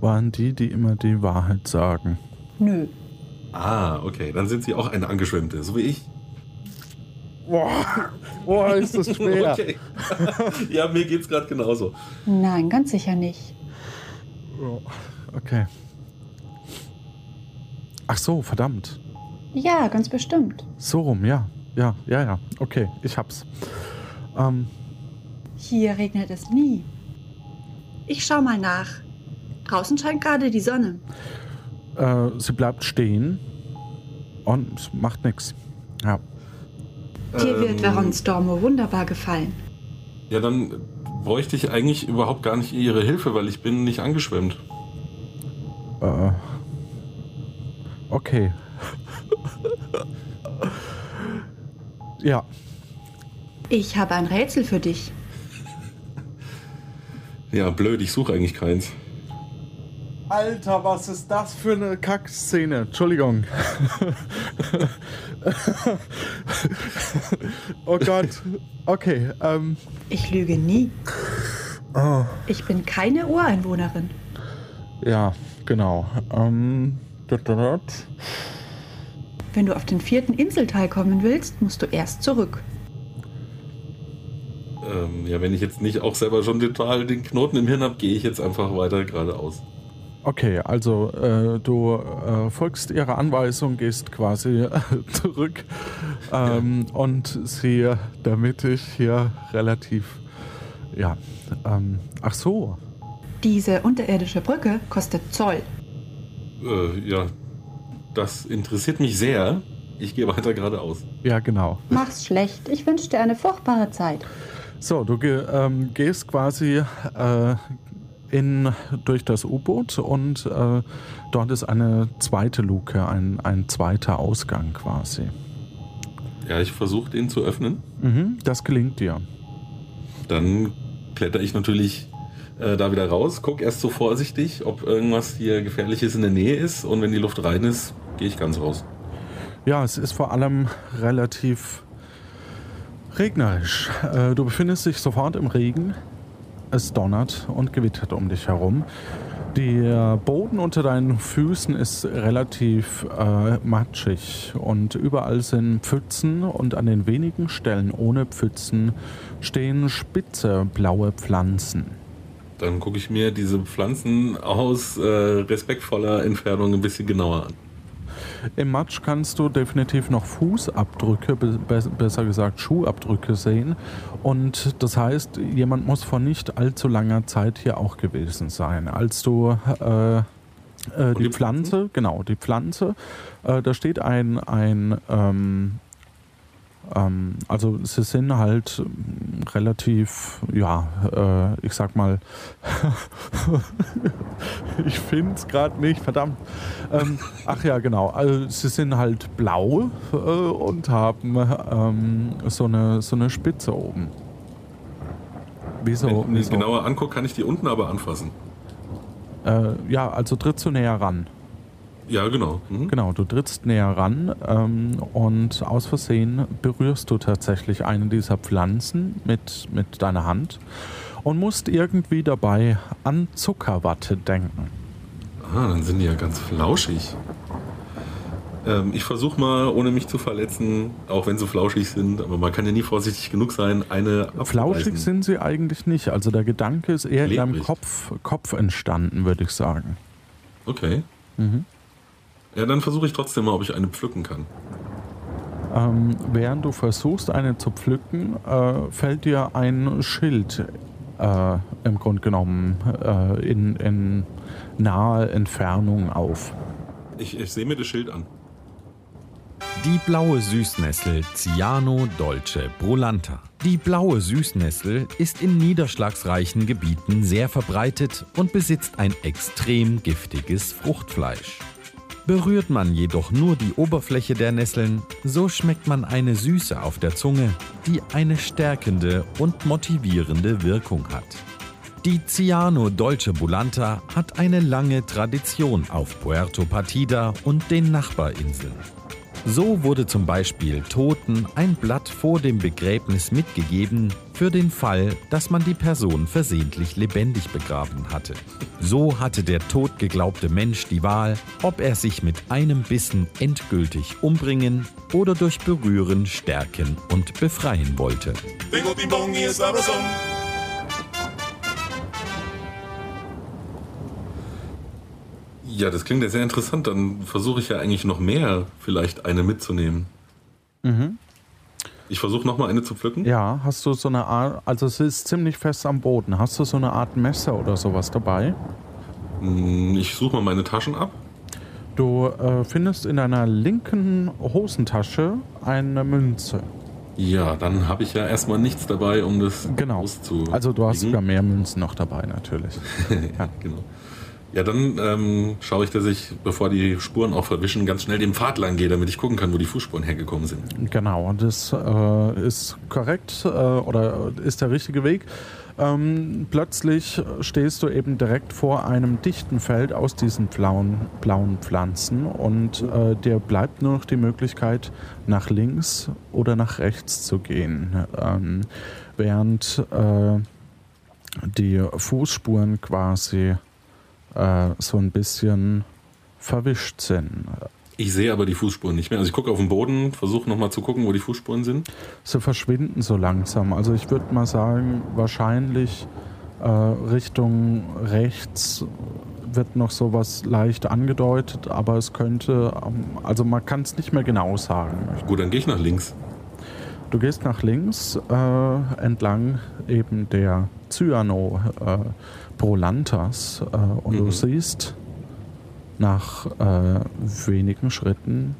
B: waren die, die immer die Wahrheit sagen.
J: Nö.
C: Ah, okay. Dann sind sie auch eine Angeschwemmte, so wie ich.
B: Boah, boah ist das schwer.
C: okay. ja, mir geht's gerade genauso.
J: Nein, ganz sicher nicht.
B: Okay. Ach so, verdammt.
J: Ja, ganz bestimmt.
B: So rum, ja. Ja, ja, ja. Okay, ich hab's. Ähm,
J: Hier regnet es nie. Ich schau mal nach. Draußen scheint gerade die Sonne.
B: äh, sie bleibt stehen und macht nichts. Ja.
J: Dir
C: Ähm.
J: wird Veron Stormo wunderbar gefallen.
C: Ja, dann bräuchte ich eigentlich überhaupt gar nicht ihre Hilfe, weil ich bin nicht angeschwemmt.
B: Äh, okay. ja,
J: Ich habe ein Rätsel für dich.
C: Ja, blöd, ich suche eigentlich keins.
B: Alter, was ist das für eine Kackszene? Entschuldigung. oh Gott. Okay, ähm.
J: Ich lüge nie.
B: Oh,
J: Ich bin keine Ureinwohnerin.
B: ja, genau. Ähm.
J: Wenn du auf den vierten Inselteil kommen willst, musst du erst zurück.
C: Ähm, ja, wenn ich jetzt nicht auch selber schon total den Knoten im Hirn habe, gehe ich jetzt einfach weiter geradeaus.
B: Okay, also äh, du äh, folgst ihrer Anweisung, gehst quasi äh, zurück ähm, und sie, damit ich hier relativ, ja, ähm, ach so,
J: Diese unterirdische Brücke kostet Zoll.
C: Äh, ja, das interessiert mich sehr. Ich gehe weiter geradeaus.
B: ja genau.
J: Mach's schlecht. Ich wünsche dir eine furchtbare Zeit.
B: So, du ge ähm, gehst quasi äh, in, durch das U-Boot und äh, dort ist eine zweite Luke, ein, ein zweiter Ausgang quasi.
C: Ja, ich versuche den zu öffnen.
B: Mhm, das gelingt dir.
C: Dann kletter ich natürlich äh, da wieder raus, guck erst so vorsichtig, ob irgendwas hier Gefährliches in der Nähe ist und wenn die Luft rein ist, gehe ich ganz raus.
B: Ja, es ist vor allem relativ regnerisch. Äh, du befindest dich sofort im Regen. Es donnert und gewittert um dich herum. Der Boden unter deinen Füßen ist relativ äh, matschig und überall sind Pfützen und an den wenigen Stellen ohne Pfützen stehen spitze blaue Pflanzen.
C: Dann gucke ich mir diese Pflanzen aus äh, respektvoller Entfernung ein bisschen genauer an.
B: Im Matsch kannst du definitiv noch Fußabdrücke, be be- besser gesagt Schuhabdrücke sehen. Und das heißt, jemand muss vor nicht allzu langer Zeit hier auch gewesen sein. Als du äh, äh, die,
C: die
B: Pflanze, genau, die Pflanze, äh, da steht ein, ein ähm, ähm, also sie sind halt relativ, ja, äh, ich sag mal, ich finde es gerade nicht, verdammt. Ähm, ach ja, genau. Also sie sind halt blau äh, und haben ähm, so, eine, so eine Spitze oben. Wieso?
C: Wenn ich mir
B: wieso?
C: genauer angucke, kann ich die unten aber anfassen.
B: Äh, ja, also trittst du näher ran.
C: Ja, genau. Mhm.
B: Genau, du trittst näher ran ähm, und aus Versehen berührst du tatsächlich eine dieser Pflanzen mit, mit deiner Hand und musst irgendwie dabei an Zuckerwatte denken.
C: Ah, dann sind die ja ganz flauschig. Ähm, ich versuche mal, ohne mich zu verletzen, auch wenn sie flauschig sind, aber man kann ja nie vorsichtig genug sein, eine
B: Flauschig
C: abzubeißen.
B: sind sie eigentlich nicht. Also der Gedanke ist eher in deinem
C: Klebrig.
B: Kopf, Kopf entstanden, würde ich sagen.
C: Okay.
B: Mhm.
C: Ja, dann versuche ich trotzdem mal, ob ich eine pflücken kann.
B: Ähm, während du versuchst, eine zu pflücken, äh, fällt dir ein Schild äh, im Grunde genommen äh, in, in nahe Entfernung auf.
C: Ich, ich sehe mir das Schild an.
A: Die blaue Süßnessel Ciano dolce brulanta. Die blaue Süßnessel ist in niederschlagsreichen Gebieten sehr verbreitet und besitzt ein extrem giftiges Fruchtfleisch. Berührt man jedoch nur die Oberfläche der Nesseln, so schmeckt man eine Süße auf der Zunge, die eine stärkende und motivierende Wirkung hat. Die Ciano Dolce Bulanta hat eine lange Tradition auf Puerto Partida und den Nachbarinseln. So wurde zum Beispiel Toten ein Blatt vor dem Begräbnis mitgegeben, für den Fall, dass man die Person versehentlich lebendig begraben hatte. So hatte der totgeglaubte Mensch die Wahl, ob er sich mit einem Bissen endgültig umbringen oder durch Berühren stärken und befreien wollte.
C: Ja, das klingt ja sehr interessant. Dann versuche ich ja eigentlich noch mehr, vielleicht eine mitzunehmen. Mhm. Ich versuche nochmal eine zu pflücken.
B: Ja, hast du so eine Art, also es ist ziemlich fest am Boden. Hast du so eine Art Messer oder sowas dabei?
C: Hm, ich suche mal meine Taschen ab.
B: Du äh, findest in deiner linken Hosentasche eine Münze.
C: Ja, dann habe ich ja erstmal nichts dabei, um das
B: genau. auszu. Also du hast sogar mehr Münzen noch dabei natürlich.
C: ja, genau. Ja, dann ähm, schaue ich, dass ich, bevor die Spuren auch verwischen, ganz schnell den Pfad lang gehe, damit ich gucken kann, wo die Fußspuren hergekommen sind.
B: Genau, das äh, ist korrekt äh, oder ist der richtige Weg. Ähm, plötzlich stehst du eben direkt vor einem dichten Feld aus diesen blauen, blauen Pflanzen und äh, dir bleibt nur noch die Möglichkeit, nach links oder nach rechts zu gehen. Ähm, während äh, die Fußspuren quasi äh, so ein bisschen verwischt sind.
C: Ich sehe aber die Fußspuren nicht mehr. Also ich gucke auf den Boden, versuche nochmal zu gucken, wo die Fußspuren sind.
B: Sie verschwinden so langsam. Also ich würde mal sagen, wahrscheinlich äh, Richtung rechts wird noch sowas leicht angedeutet, aber es könnte, ähm, also man kann es nicht mehr genau sagen.
C: Gut, dann gehe ich nach links.
B: Du gehst nach links äh, entlang eben der Cyano. Äh, Prolantas äh, und mhm. du siehst nach äh, wenigen Schritten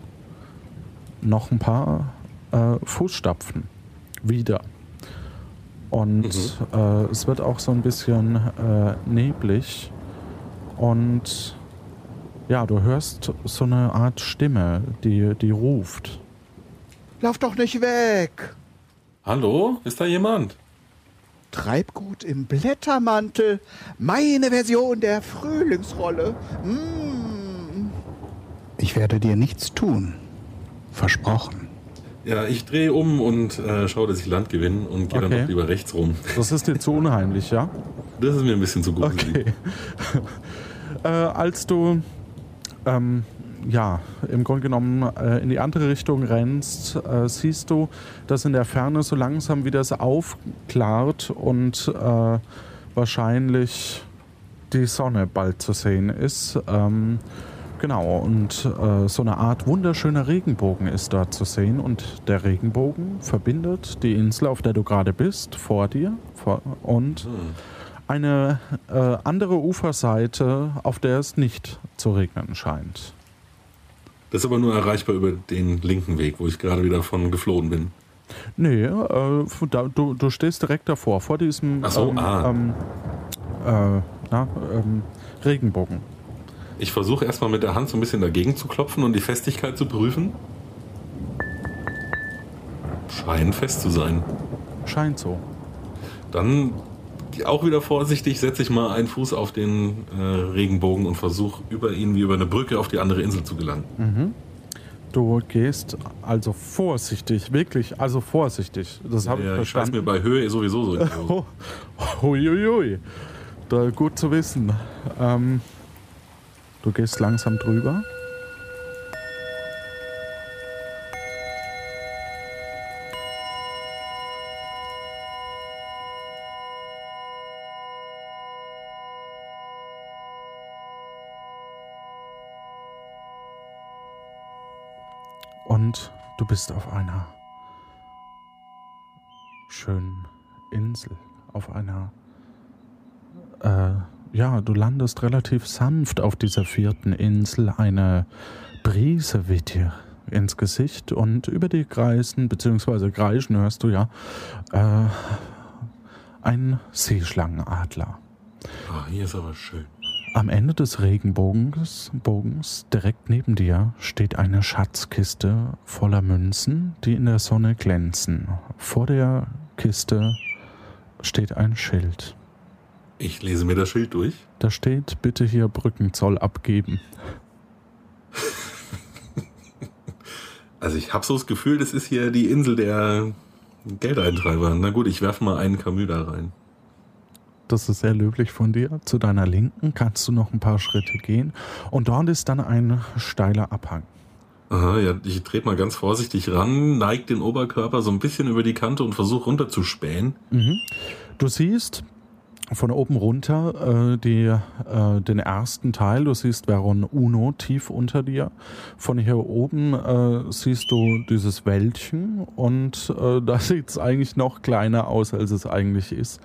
B: noch ein paar äh, Fußstapfen wieder. Und mhm. Äh, es wird auch so ein bisschen äh, neblig und ja, du hörst so eine Art Stimme, die, die ruft.
K: Lauf doch nicht weg!
C: Hallo, ist da jemand?
K: Treibgut im Blättermantel. Meine Version der Frühlingsrolle. Mm. Ich werde dir nichts tun. Versprochen.
C: Ja, ich drehe um und äh, schaue, dass ich Land gewinne und gehe okay. dann noch lieber rechts rum.
B: Das ist dir zu unheimlich, ja?
C: Das ist mir ein bisschen zu gut. Okay.
B: äh, als du ähm, ja, im Grunde genommen äh, in die andere Richtung rennst, äh, siehst du, dass in der Ferne so langsam wieder es aufklart und äh, wahrscheinlich die Sonne bald zu sehen ist. Ähm, genau, und äh, so eine Art wunderschöner Regenbogen ist da zu sehen und der Regenbogen verbindet die Insel, auf der du gerade bist, vor dir vor, und hm. eine äh, andere Uferseite, auf der es nicht zu regnen scheint.
C: Das ist aber nur erreichbar über den linken Weg, wo ich gerade wieder von geflohen bin.
B: Nee, äh, da, du, du stehst direkt davor, vor diesem
C: Ach so, ähm, ah. ähm,
B: äh, na, ähm, Regenbogen.
C: Ich versuche erstmal mit der Hand so ein bisschen dagegen zu klopfen und die Festigkeit zu prüfen. Scheint fest zu sein.
B: Scheint so.
C: Dann auch wieder vorsichtig setze ich mal einen Fuß auf den äh, Regenbogen und versuche über ihn wie über eine Brücke auf die andere Insel zu gelangen.
B: Mhm. Du gehst also vorsichtig, wirklich, also vorsichtig. Das habe ja, ich verstanden.
C: Ich mir bei Höhe sowieso so.
B: oh, Huiuiui. Da, gut zu wissen. Ähm, du gehst langsam drüber. Bist auf einer schönen Insel, auf einer... Äh, ja, du landest relativ sanft auf dieser vierten Insel. Eine Brise weht dir ins Gesicht und über die Kreisen, beziehungsweise Kreischen hörst du ja, äh, ein Seeschlangenadler.
C: Ah, hier ist aber schön.
B: Am Ende des Regenbogens Bogens, direkt neben dir steht eine Schatzkiste voller Münzen, die in der Sonne glänzen. Vor der Kiste steht ein Schild.
C: Ich lese mir das Schild durch.
B: Da steht, bitte hier Brückenzoll abgeben.
C: Also ich habe so das Gefühl, das ist hier die Insel der Geldeintreiber. Na gut, ich werfe mal einen Camus da rein.
B: Das ist sehr löblich von dir. Zu deiner Linken kannst du noch ein paar Schritte gehen und dort ist dann ein steiler Abhang.
C: Aha, ja, ich trete mal ganz vorsichtig ran, neige den Oberkörper so ein bisschen über die Kante und versuche runterzuspähen.
B: Mhm. Du siehst von oben runter äh, die, äh, den ersten Teil. Du siehst Veron Uno tief unter dir. Von hier oben äh, siehst du dieses Wäldchen und äh, da sieht es eigentlich noch kleiner aus, als es eigentlich ist.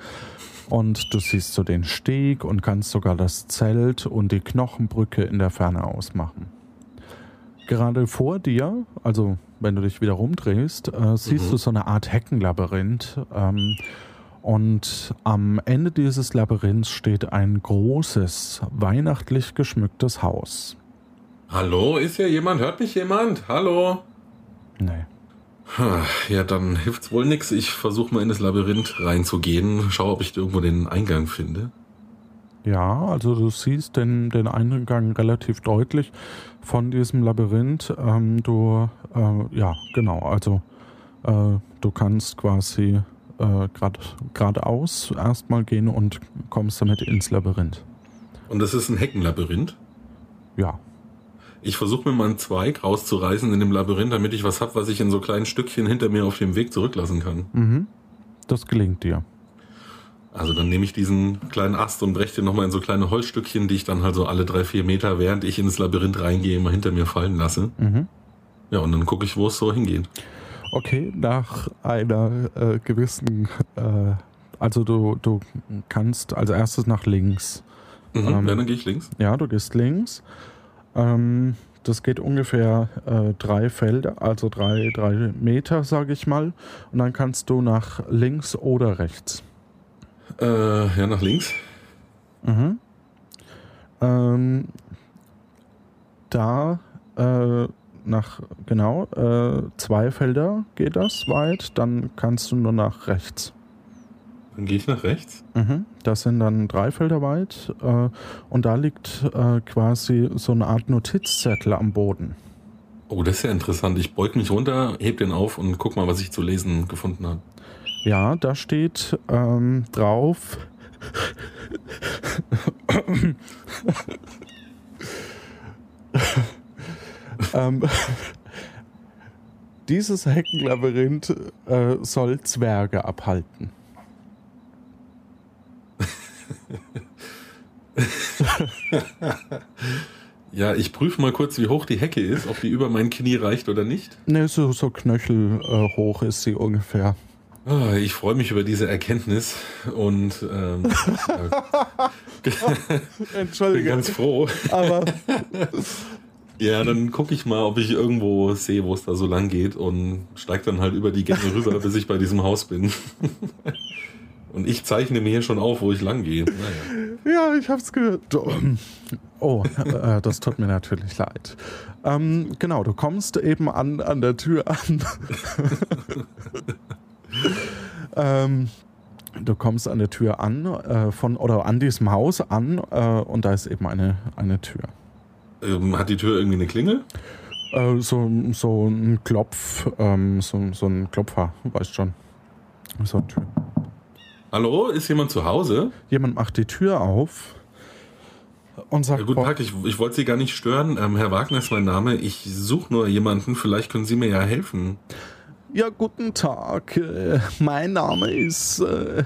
B: Und du siehst so den Steg und kannst sogar das Zelt und die Knochenbrücke in der Ferne ausmachen. Gerade vor dir, also wenn du dich wieder rumdrehst, äh, siehst mhm. du so eine Art Heckenlabyrinth. Ähm, und am Ende dieses Labyrinths steht ein großes, weihnachtlich geschmücktes Haus.
C: Hallo, ist hier jemand? Hört mich jemand? Hallo?
B: Nee.
C: Ja, dann hilft's wohl nix. Ich versuche mal in das Labyrinth reinzugehen. Schau, ob ich irgendwo den Eingang finde.
B: Ja, also du siehst den, den Eingang relativ deutlich von diesem Labyrinth. Ähm, du, äh, ja, genau, also äh, du kannst quasi äh, grad, geradeaus erstmal gehen und kommst damit ins Labyrinth.
C: Und das ist ein Heckenlabyrinth?
B: Ja.
C: Ich versuche mir mal einen Zweig rauszureißen in dem Labyrinth, damit ich was habe, was ich in so kleinen Stückchen hinter mir auf dem Weg zurücklassen kann.
B: Mhm. Das gelingt dir.
C: Also dann nehme ich diesen kleinen Ast und breche den nochmal in so kleine Holzstückchen, die ich dann halt so alle drei, vier Meter, während ich ins Labyrinth reingehe, mal hinter mir fallen lasse.
B: Mhm.
C: Ja, und dann gucke ich, wo es so hingeht.
B: Okay, nach einer äh, gewissen, äh, also du, du kannst als erstes nach links.
C: Mhm, ähm, ja, dann gehe ich links.
B: Ja, du gehst links. Ähm, das geht ungefähr äh, drei Felder, also drei, drei Meter, sage ich mal. Und dann kannst du nach links oder rechts.
C: Äh, ja, nach links.
B: Mhm. Ähm, da äh, nach, genau, äh, zwei Felder geht das weit, dann kannst du nur nach rechts.
C: Dann gehe ich nach rechts?
B: Mhm. Das sind dann drei Felder weit äh, und da liegt äh, quasi so eine Art Notizzettel am Boden.
C: Oh, das ist ja interessant. Ich beug mich runter, heb den auf und guck mal, was ich zu lesen gefunden habe.
B: Ja, da steht ähm, drauf. ähm, dieses Heckenlabyrinth äh, soll Zwerge abhalten.
C: ja, ich prüfe mal kurz, wie hoch die Hecke ist, ob die über mein Knie reicht oder nicht.
B: Ne, so, so knöchel äh, hoch ist sie ungefähr.
C: Oh, ich freue mich über diese Erkenntnis und ähm,
B: Entschuldige.
C: bin ganz froh.
B: Aber
C: Ja, dann gucke ich mal, ob ich irgendwo sehe, wo es da so lang geht und steige dann halt über die Gänge rüber, bis ich bei diesem Haus bin. Und ich zeichne mir hier schon auf, wo ich lang gehe.
B: Naja. Ja, ich hab's gehört. Oh, äh, das tut mir natürlich leid. Ähm, genau, du kommst eben an, an der Tür an. ähm, du kommst an der Tür an, äh, von, oder an diesem Haus an, äh, und da ist eben eine, eine Tür.
C: Ähm, hat die Tür irgendwie eine Klingel?
B: Äh, so, so ein Klopf, ähm, so, so ein Klopfer, weißt schon. So eine Tür.
C: Hallo, ist jemand zu Hause?
B: Jemand macht die Tür auf und sagt:
C: ja, Guten Tag, ich, ich wollte Sie gar nicht stören. Ähm, Herr Wagner ist mein Name. Ich suche nur jemanden. Vielleicht können Sie mir ja helfen.
B: Ja, guten Tag. Äh, mein Name ist äh,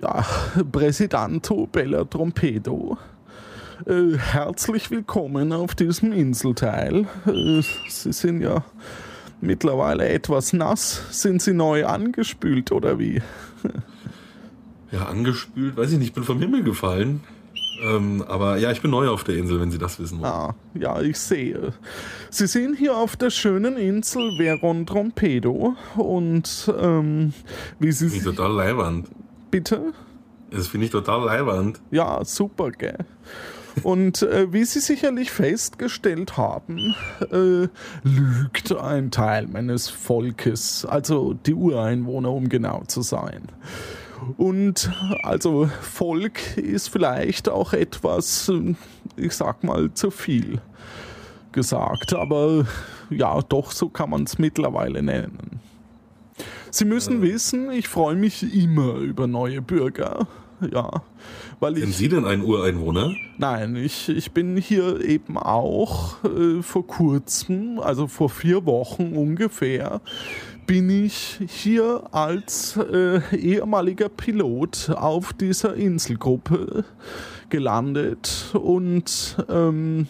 B: ja, Presidente Bella Trompedo. Äh, herzlich willkommen auf diesem Inselteil. Äh, Sie sind ja mittlerweile etwas nass. Sind Sie neu angespült oder wie?
C: ja, angespült, weiß ich nicht, ich bin vom Himmel gefallen. Ähm, aber ja, ich bin neu auf der Insel, wenn Sie das wissen wollen.
B: Ah, ja, ich sehe. Sie sind hier auf der schönen Insel Veron Trompedo und ähm, wie Sie.
C: Finde ich total leiwand.
B: Bitte?
C: Das finde ich total leiwand.
B: Ja, super, gell? Und äh, wie Sie sicherlich festgestellt haben, äh, lügt ein Teil meines Volkes, also die Ureinwohner, um genau zu sein. Und also Volk ist vielleicht auch etwas, ich sag mal, zu viel. gesagt, aber ja, doch, so kann man es mittlerweile nennen. Sie müssen wissen, ich freue mich immer über neue Bürger. Ja, weil ich.
C: Sind Sie denn ein Ureinwohner?
B: Nein, ich, ich bin hier eben auch äh, vor kurzem, also vor vier Wochen ungefähr, bin ich hier als äh, ehemaliger Pilot auf dieser Inselgruppe gelandet und ähm,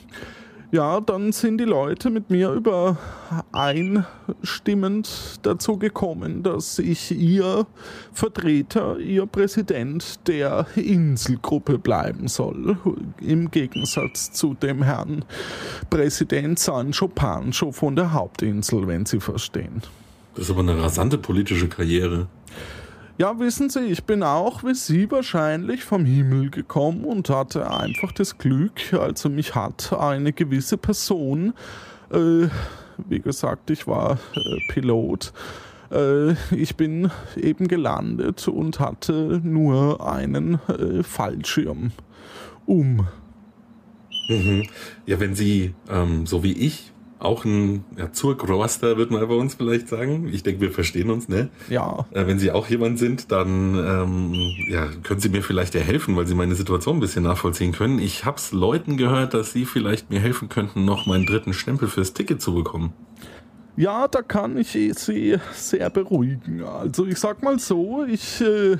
B: ja, dann sind die Leute mit mir übereinstimmend dazu gekommen, dass ich ihr Vertreter, ihr Präsident der Inselgruppe bleiben soll. Im Gegensatz zu dem Herrn Präsident Sancho Pancho von der Hauptinsel, wenn Sie verstehen.
C: Das ist aber eine rasante politische Karriere.
B: Ja, wissen Sie, ich bin auch wie Sie wahrscheinlich vom Himmel gekommen und hatte einfach das Glück, also mich hat eine gewisse Person, äh, wie gesagt, ich war äh, Pilot, äh, ich bin eben gelandet und hatte nur einen äh, Fallschirm um.
C: Mhm. Ja, wenn Sie, ähm, so wie ich, auch ein ja, Zurgroster, wird man bei uns vielleicht sagen. Ich denke, wir verstehen uns, ne?
B: Ja.
C: Äh, wenn Sie auch jemand sind, dann ähm, ja, können Sie mir vielleicht ja helfen, weil Sie meine Situation ein bisschen nachvollziehen können. Ich habe es Leuten gehört, dass Sie vielleicht mir helfen könnten, noch meinen dritten Stempel fürs Ticket zu bekommen.
B: Ja, da kann ich Sie sehr beruhigen. Also ich sag mal so, ich äh,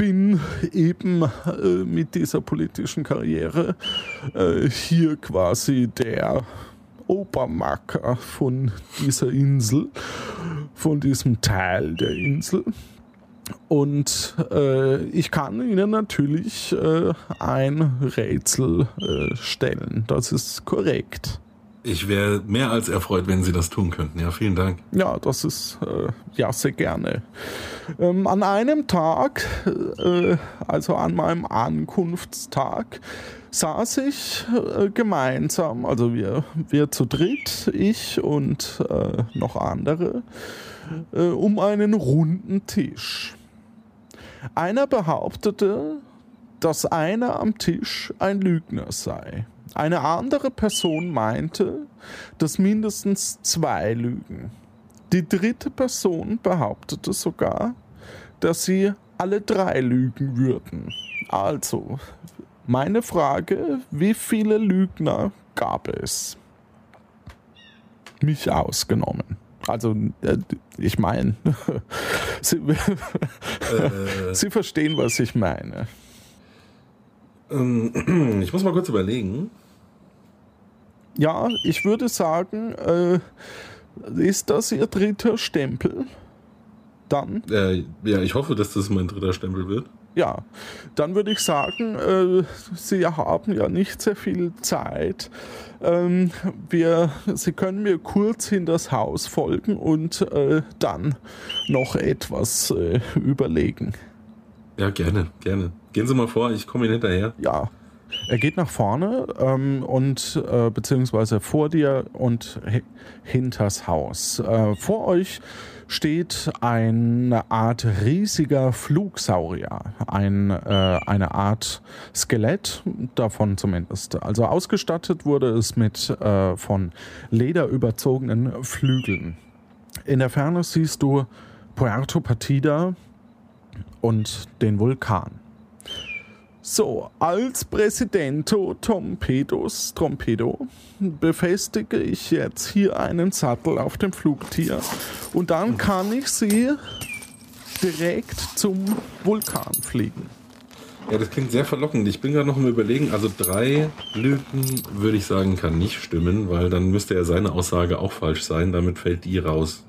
B: bin eben äh, mit dieser politischen Karriere äh, hier quasi der Obermacker von dieser Insel, von diesem Teil der Insel. Und äh, ich kann Ihnen natürlich äh, ein Rätsel äh, stellen. Das ist korrekt.
C: Ich wäre mehr als erfreut, wenn Sie das tun könnten. Ja, vielen Dank.
B: Ja, das ist äh, ja sehr gerne. Ähm, an einem Tag, äh, also an meinem Ankunftstag, saß ich äh, gemeinsam, also wir, wir zu dritt, ich und äh, noch andere, äh, um einen runden Tisch. Einer behauptete, dass einer am Tisch ein Lügner sei. Eine andere Person meinte, dass mindestens zwei lügen. Die dritte Person behauptete sogar, dass sie alle drei lügen würden. Also, meine Frage, wie viele Lügner gab es? Mich ausgenommen. Also, äh, ich meine, Sie, äh, Sie verstehen, was ich meine.
C: Ähm, ich muss mal kurz überlegen.
B: Ja, ich würde sagen, äh, ist das Ihr dritter Stempel? Dann?
C: Äh, ja, ich hoffe, dass das mein dritter Stempel wird.
B: Ja, dann würde ich sagen, äh, Sie haben ja nicht sehr viel Zeit. Ähm, wir, Sie können mir kurz in das Haus folgen und äh, dann noch etwas äh, überlegen.
C: Ja, gerne, gerne. Gehen Sie mal vor, ich komme Ihnen hinterher.
B: Ja. Er geht nach vorne ähm, und äh, beziehungsweise vor dir und hinters Haus. Äh, vor euch steht eine Art riesiger Flugsaurier, ein, äh, eine Art Skelett, davon zumindest. Also ausgestattet wurde es mit äh, von Leder überzogenen Flügeln. In der Ferne siehst du Puerto Partida und den Vulkan. So, als Präsidento Trompedos, Trompedo befestige ich jetzt hier einen Sattel auf dem Flugtier und dann kann ich sie direkt zum Vulkan fliegen.
C: Ja, das klingt sehr verlockend. Ich bin gerade noch im Überlegen. Also drei Lügen würde ich sagen, kann nicht stimmen, weil dann müsste ja seine Aussage auch falsch sein. Damit fällt die raus.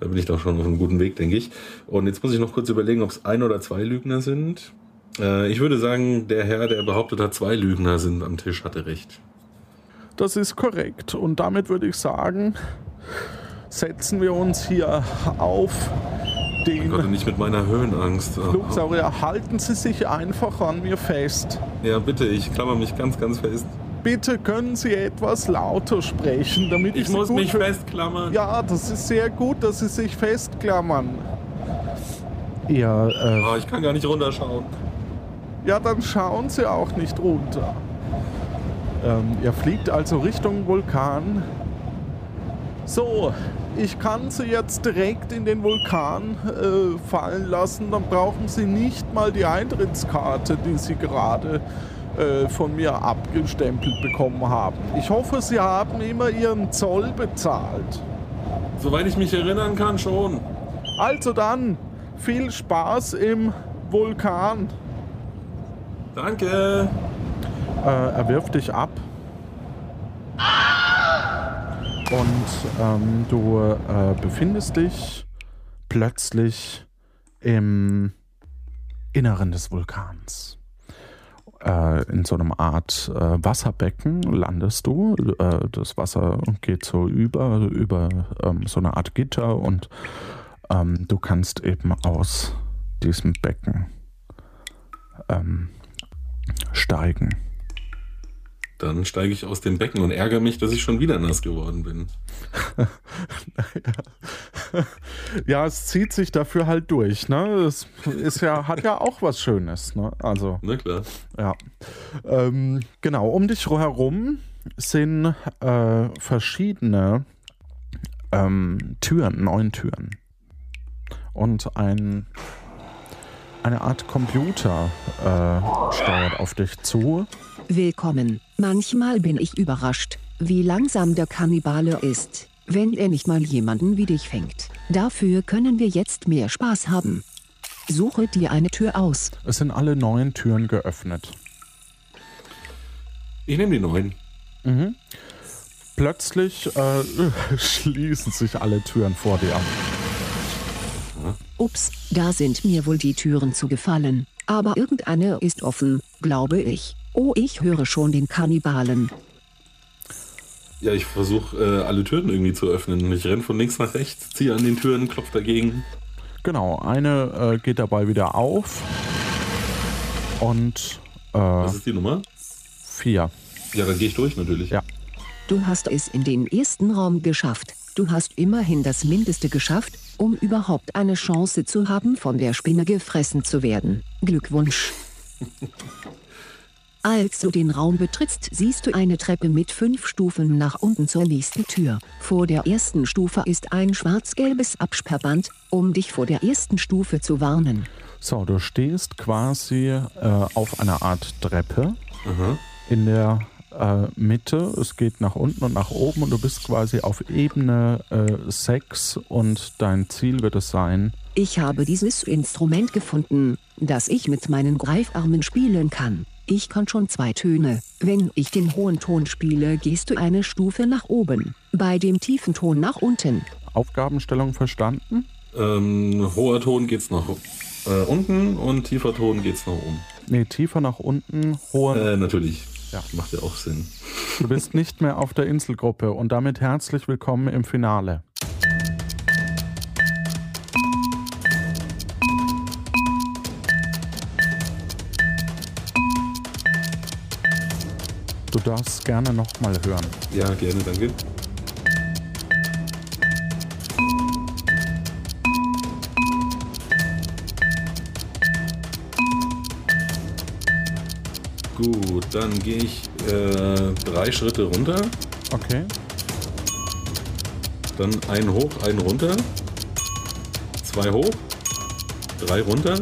C: Da bin ich doch schon auf einem guten Weg, denke ich. Und jetzt muss ich noch kurz überlegen, ob es ein oder zwei Lügner sind. Äh, ich würde sagen, der Herr, der behauptet hat, zwei Lügner sind am Tisch, hatte recht.
B: Das ist korrekt. Und damit würde ich sagen, setzen wir uns hier auf den.
C: Gott, nicht mit meiner Höhenangst.
B: Flugsaurier, halten Sie sich einfach an mir fest.
C: Ja, bitte, ich klammer mich ganz, ganz fest.
B: Bitte können Sie etwas lauter sprechen, damit ich,
C: ich muss mich festklammern.
B: Ja, das ist sehr gut, dass Sie sich festklammern. Ja,
C: äh, oh, ich kann gar nicht runterschauen.
B: Ja, dann schauen Sie auch nicht runter. Ähm, ihr fliegt also Richtung Vulkan. So, ich kann sie jetzt direkt in den Vulkan äh, fallen lassen. Dann brauchen sie nicht mal die Eintrittskarte, die sie gerade äh, von mir abgestempelt bekommen haben. Ich hoffe, sie haben immer ihren Zoll bezahlt.
C: Soweit ich mich erinnern kann, schon.
B: Also dann, viel Spaß im Vulkan.
C: Danke.
B: Äh, er wirft dich ab. Und ähm, du äh, befindest dich plötzlich im Inneren des Vulkans. Äh, in so einem Art äh, Wasserbecken landest du. Äh, das Wasser geht so über, über ähm, so eine Art Gitter und ähm, du kannst eben aus diesem Becken ähm, steigen.
C: Dann steige ich aus dem Becken und ärgere mich, dass ich schon wieder nass geworden bin.
B: ja, es zieht sich dafür halt durch. Ne? Es ist ja, hat ja auch was Schönes. Ne? Also,
C: Na klar.
B: Ja. Ähm, genau, um dich herum sind äh, verschiedene ähm, Türen, neun Türen. Und ein, eine Art Computer äh, steuert auf dich zu.
L: Willkommen. Manchmal bin ich überrascht, wie langsam der Kannibale ist, wenn er nicht mal jemanden wie dich fängt. Dafür können wir jetzt mehr Spaß haben. Suche dir eine Tür aus.
B: Es sind alle neun Türen geöffnet.
C: Ich nehme die neun.
B: Mhm. Plötzlich äh, schließen sich alle Türen vor dir.
L: Ups, da sind mir wohl die Türen zugefallen. Aber irgendeine ist offen, glaube ich. Oh, ich höre schon den Kannibalen.
C: Ja, ich versuche äh, alle Türen irgendwie zu öffnen. Ich renne von links nach rechts, ziehe an den Türen, klopfe dagegen.
B: Genau, eine äh, geht dabei wieder auf. Und. Äh,
C: Was ist die Nummer?
B: Vier.
C: Ja, dann gehe ich durch natürlich.
B: Ja.
L: Du hast es in den ersten Raum geschafft. Du hast immerhin das Mindeste geschafft, um überhaupt eine Chance zu haben, von der Spinne gefressen zu werden. Glückwunsch. Als du den Raum betrittst, siehst du eine Treppe mit fünf Stufen nach unten zur nächsten Tür. Vor der ersten Stufe ist ein schwarz-gelbes Absperrband, um dich vor der ersten Stufe zu warnen.
B: So, du stehst quasi äh, auf einer Art Treppe
C: Aha.
B: in der äh, Mitte. Es geht nach unten und nach oben und du bist quasi auf Ebene äh, 6 und dein Ziel wird es sein.
L: Ich habe dieses Instrument gefunden, das ich mit meinen Greifarmen spielen kann. Ich kann schon zwei Töne. Wenn ich den hohen Ton spiele, gehst du eine Stufe nach oben. Bei dem tiefen Ton nach unten.
B: Aufgabenstellung verstanden?
C: Ähm, hoher Ton geht's nach äh, unten und tiefer Ton geht's nach oben.
B: Nee, tiefer nach unten, hoher.
C: Äh, natürlich.
B: Ja.
C: Macht ja auch Sinn.
B: Du bist nicht mehr auf der Inselgruppe und damit herzlich willkommen im Finale. Du darfst gerne nochmal hören.
C: Ja, gerne, danke. Gut, dann gehe ich äh, drei Schritte runter.
B: Okay.
C: Dann einen hoch, einen runter. Zwei hoch. Drei runter.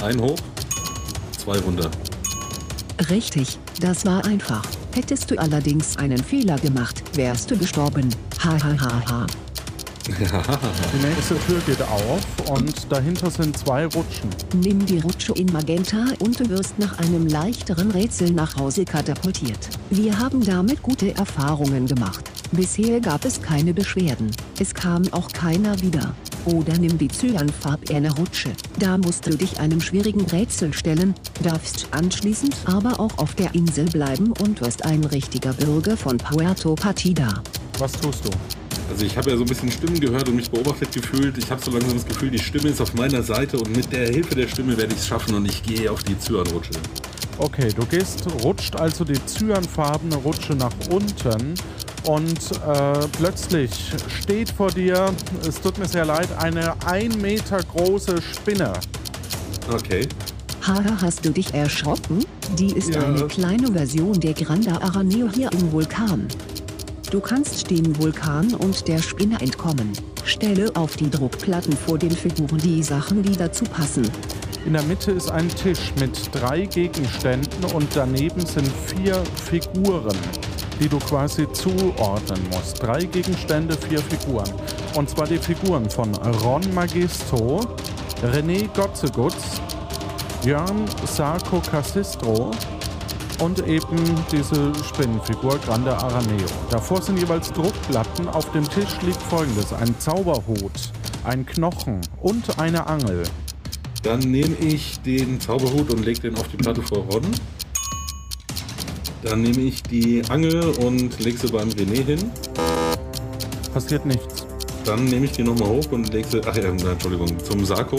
C: Ein hoch. Zwei runter.
L: Richtig, das war einfach. Hättest du allerdings einen Fehler gemacht, wärst du gestorben. Ha ha ha ha.
B: Die nächste Tür geht auf und dahinter sind zwei Rutschen.
L: Nimm die Rutsche in Magenta und du wirst nach einem leichteren Rätsel nach Hause katapultiert. Wir haben damit gute Erfahrungen gemacht. Bisher gab es keine Beschwerden. Es kam auch keiner wieder. Oder nimm die cyanfarbene Rutsche. Da musst du dich einem schwierigen Rätsel stellen, darfst anschließend aber auch auf der Insel bleiben und wirst ein richtiger Bürger von Puerto Partida.
B: Was tust du?
C: Also ich habe ja so ein bisschen Stimmen gehört und mich beobachtet gefühlt. Ich habe so langsam das Gefühl, die Stimme ist auf meiner Seite und mit der Hilfe der Stimme werde ich es schaffen und ich gehe auf die Zyanrutsche.
B: Okay, du gehst, rutscht also die cyanfarbene Rutsche nach unten und äh, plötzlich steht vor dir, es tut mir sehr leid, eine ein Meter große Spinne.
C: Okay.
L: Haha, hast du dich erschrocken? Die ist
B: Ja.
L: eine kleine Version der Granda Araneo hier im Vulkan. Du kannst dem Vulkan und der Spinne entkommen. Stelle auf die Druckplatten vor den Figuren die Sachen, die dazu passen.
B: In der Mitte ist ein Tisch mit drei Gegenständen und daneben sind vier Figuren, die du quasi zuordnen musst. Drei Gegenstände, vier Figuren. Und zwar die Figuren von Ron Magisto, René Gotzegutz, Jörn Sarko Cassistro und eben diese Spinnenfigur Grande Araneo. Davor sind jeweils Druckplatten. Auf dem Tisch liegt folgendes: ein Zauberhut, ein Knochen und eine Angel.
C: Dann nehme ich den Zauberhut und lege den auf die Platte vor Ron. Dann nehme ich die Angel und lege sie beim René hin.
B: Passiert nichts.
C: Dann nehme ich die nochmal hoch und lege sie, ach ja, Entschuldigung, zum Sarko.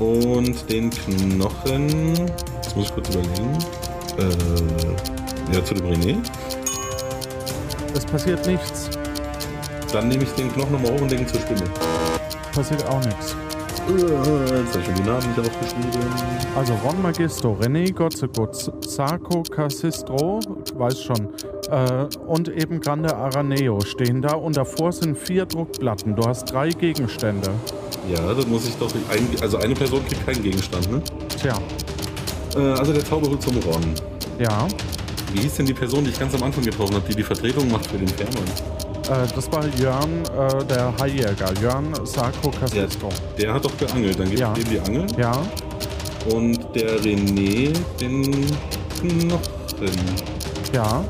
C: Und den Knochen, muss ich kurz überlegen, äh, ja, zu dem René.
B: Es passiert nichts.
C: Dann nehme ich den Knochen nochmal hoch und ihn zur Spinne.
B: Passiert auch nichts.
C: Äh, Jetzt habe ich schon die Namen nicht aufgeschrieben.
B: Also Ron Magisto, René Gotzegutz, Sarko Cassistro, weiß schon, äh, und eben Grande Araneo stehen da und davor sind vier Druckplatten. Du hast drei Gegenstände.
C: Ja, dann muss ich doch, ein, also eine Person kriegt keinen Gegenstand, ne?
B: Tja,
C: also der Zauberhut zum Ron.
B: ja,
C: Wie hieß denn die Person, die ich ganz am Anfang getroffen habe, die die Vertretung macht für den Fährmann?
B: äh, das war Jörn, äh, der Haijäger, Jörn Sarko Cassistro.
C: Der hat doch geangelt, dann gibt
B: Ja.
C: dem die Angel.
B: Ja,
C: Und der René den Knochen.
B: ja,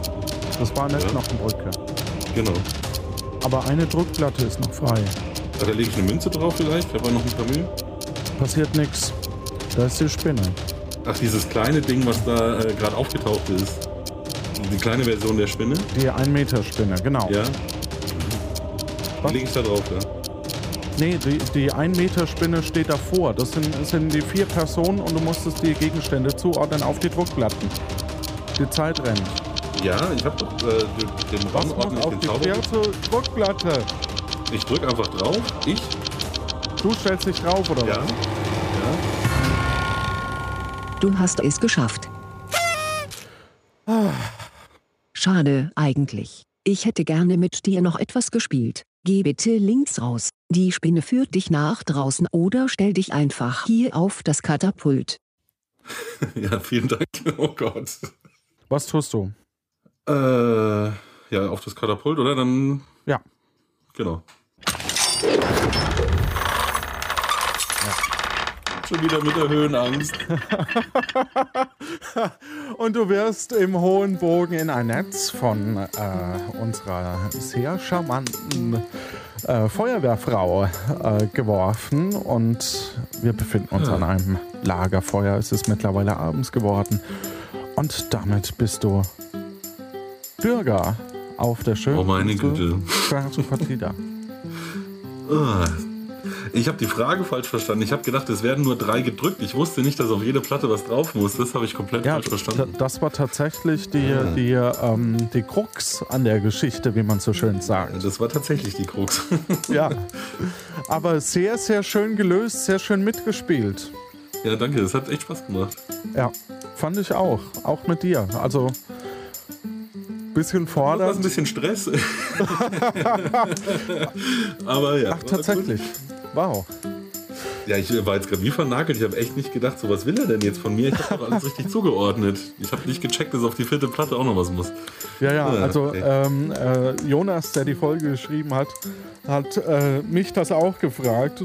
B: das war eine
C: Ja.
B: Knochenbrücke.
C: Genau.
B: Aber eine Druckplatte ist noch frei.
C: Ah, Da lege ich eine Münze drauf vielleicht, ich habe noch ein paar Mühe.
B: Passiert nichts. Da ist die Spinne.
C: Ach, dieses kleine Ding, was da äh, gerade aufgetaucht ist. Die kleine Version der Spinne.
B: Die 1-Meter-Spinne, genau.
C: Ja.
B: Was?
C: Lege ich da drauf, ja.
B: Nee, die, die 1-Meter-Spinne steht davor. Das sind, sind die vier Personen und du musstest die Gegenstände zuordnen auf die Druckplatten. Die Zeit rennt.
C: Ja, ich habe doch äh, den, ich
B: auf
C: den
B: die vierte Druckplatte?
C: Ich drücke einfach drauf. Ich.
B: Du stellst dich drauf, oder
C: Ja.
B: was?
L: Du hast es geschafft. Schade, eigentlich. Ich hätte gerne mit dir noch etwas gespielt. Geh bitte links raus. Die Spinne führt dich nach draußen oder stell dich einfach hier auf das Katapult.
C: Ja, vielen Dank. Oh Gott.
B: Was tust du?
C: Äh, ja, auf das Katapult, oder? Dann.
B: Ja.
C: Genau. Schon wieder mit der Höhenangst.
B: Und du wirst im hohen Bogen in ein Netz von äh, unserer sehr charmanten äh, Feuerwehrfrau äh, geworfen. Und wir befinden uns
C: Ja.
B: an einem Lagerfeuer. Es ist mittlerweile abends geworden. Und damit bist du Bürger auf der schönen
C: Oh, meine Güte.
B: Partida.
C: Ah. Ich habe die Frage falsch verstanden. Ich habe gedacht, es werden nur drei gedrückt. Ich wusste nicht, dass auf jede Platte was drauf muss. Das habe ich komplett
B: Ja,
C: falsch verstanden.
B: das war tatsächlich die, die, ähm, die Krux an der Geschichte, wie man so schön sagt.
C: Das war tatsächlich die Krux.
B: Ja, aber sehr, sehr schön gelöst, sehr schön mitgespielt.
C: Ja, danke. Das hat echt Spaß gemacht.
B: Ja, fand ich auch. Auch mit dir. Also, bisschen
C: Das war ein bisschen Stress. Aber ja.
B: Ach, tatsächlich. Wow.
C: Ja, ich war jetzt gerade wie vernagelt. Ich habe echt nicht gedacht, so was will er denn jetzt von mir? Ich habe doch alles richtig zugeordnet. Ich habe nicht gecheckt, dass auf die vierte Platte auch noch was muss.
B: Ja, ja, also ähm, äh, Jonas, der die Folge geschrieben hat, hat äh, mich das auch gefragt.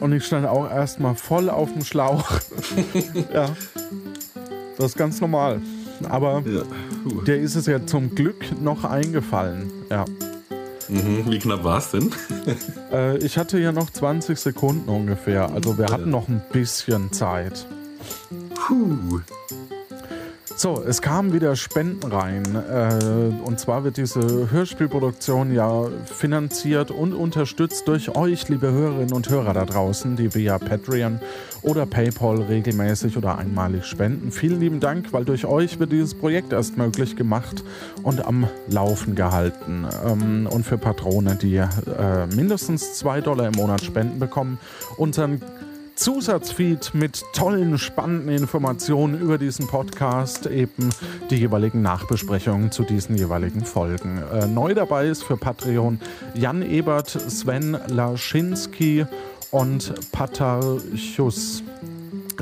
B: Und ich stand auch erstmal voll auf dem Schlauch. ja. Das ist ganz normal. Aber
C: Ja.
B: Der ist es ja zum Glück noch eingefallen. Ja.
C: Mhm. Wie knapp war es denn?
B: Äh, ich hatte ja noch 20 Sekunden ungefähr. Also wir hatten noch ein bisschen Zeit.
C: Puh.
B: So, es kamen wieder Spenden rein. Äh, und zwar wird diese Hörspielproduktion ja finanziert und unterstützt durch euch, liebe Hörerinnen und Hörer da draußen, die via Patreon oder PayPal regelmäßig oder einmalig spenden. Vielen lieben Dank, weil durch euch wird dieses Projekt erst möglich gemacht und am Laufen gehalten. Ähm, und für Patrone, die äh, mindestens zwei Dollar im Monat spenden, bekommen unseren Zusatzfeed mit tollen, spannenden Informationen über diesen Podcast, eben die jeweiligen Nachbesprechungen zu diesen jeweiligen Folgen. Äh, neu dabei ist für Patreon Jan Ebert, Sven Laschinski und Patarchus.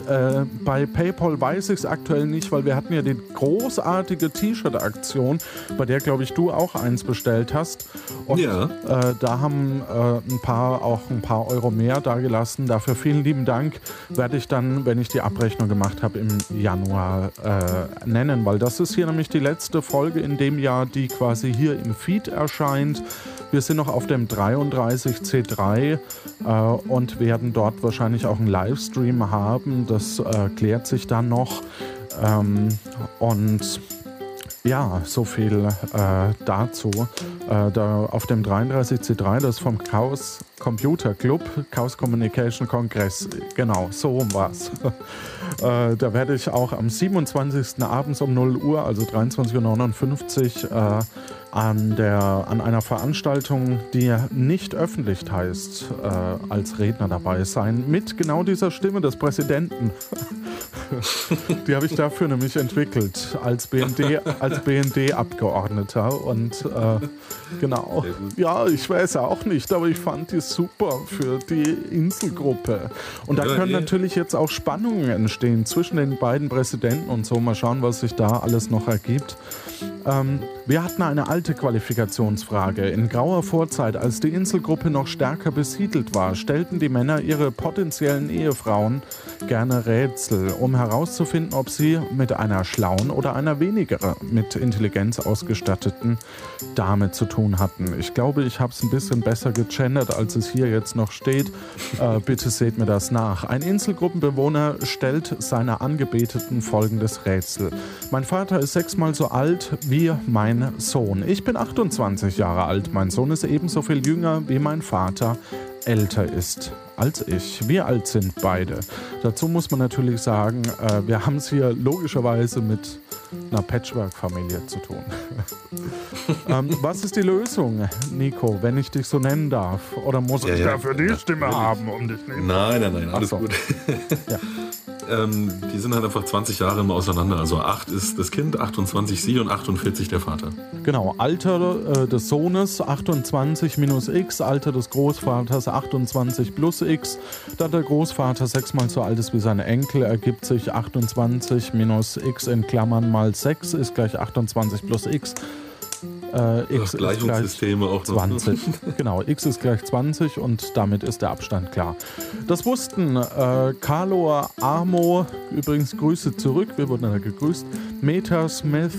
B: Äh, bei PayPal weiß ich es aktuell nicht, weil wir hatten ja die großartige T-Shirt-Aktion, bei der, glaube ich, du auch eins bestellt hast. Und ja. äh, da haben äh, ein paar auch ein paar Euro mehr dagelassen. Dafür vielen lieben Dank. Werde ich dann, wenn ich die Abrechnung gemacht habe, im Januar äh, nennen, weil das ist hier nämlich die letzte Folge in dem Jahr, die quasi hier im Feed erscheint. Wir sind noch auf dem 33C3 äh, und werden dort wahrscheinlich auch einen Livestream haben. Das äh, klärt sich dann noch. Ähm, und ja, so viel äh, dazu. Äh, da auf dem 33C3, das vom Chaos Computer Club, Chaos Communication Kongress. Genau, so um was. äh, da werde ich auch am 27. abends um 0 Uhr, also 23.59 Uhr, äh, an, der, an einer Veranstaltung, die nicht öffentlich heißt, äh, als Redner dabei sein, mit genau dieser Stimme des Präsidenten. die habe ich dafür nämlich entwickelt, als BND, als BND-Abgeordneter. Und äh, genau, ja, ich weiß auch nicht, aber ich fand die super für die Inselgruppe. Und da können natürlich jetzt auch Spannungen entstehen zwischen den beiden Präsidenten und so. Mal schauen, was sich da alles noch ergibt. Ähm, wir hatten eine alte Qualifikationsfrage. In grauer Vorzeit, als die Inselgruppe noch stärker besiedelt war, stellten die Männer ihre potenziellen Ehefrauen gerne Rätsel, um herauszufinden, ob sie mit einer schlauen oder einer weniger mit Intelligenz ausgestatteten Dame zu tun hatten. Ich glaube, ich habe es ein bisschen besser gegendert, als es hier jetzt noch steht. Äh, bitte seht mir das nach. Ein Inselgruppenbewohner stellt seiner Angebeteten folgendes Rätsel. Mein Vater ist sechsmal so alt wie mein Sohn. Ich bin 28 Jahre alt. Mein Sohn ist ebenso viel jünger wie mein Vater älter ist als ich. Wie alt sind beide? Dazu muss man natürlich sagen, äh, wir haben es hier logischerweise mit einer Patchwork-Familie zu tun. ähm, was ist die Lösung, Nico, wenn ich dich so nennen darf? Oder muss ja, ich ja, dafür die Stimme haben, um dich
C: nehmen? Nein, nein, nein, alles so. gut. ja. ähm, die sind halt einfach 20 Jahre immer auseinander. Also 8 ist das Kind, 28 sie und 48 der Vater.
B: Genau, Alter äh, des Sohnes 28 minus x, Alter des Großvaters 28 plus x. Da der Großvater sechsmal so alt ist wie seine Enkel, ergibt sich 28 minus x in Klammern mal 6 ist gleich 28 plus x.
C: Äh, x ist gleich auch
B: 20. genau, x ist gleich 20 und damit ist der Abstand klar. Das wussten äh, Carlo Armo, übrigens Grüße zurück, wir wurden ja gegrüßt, Meta Smith,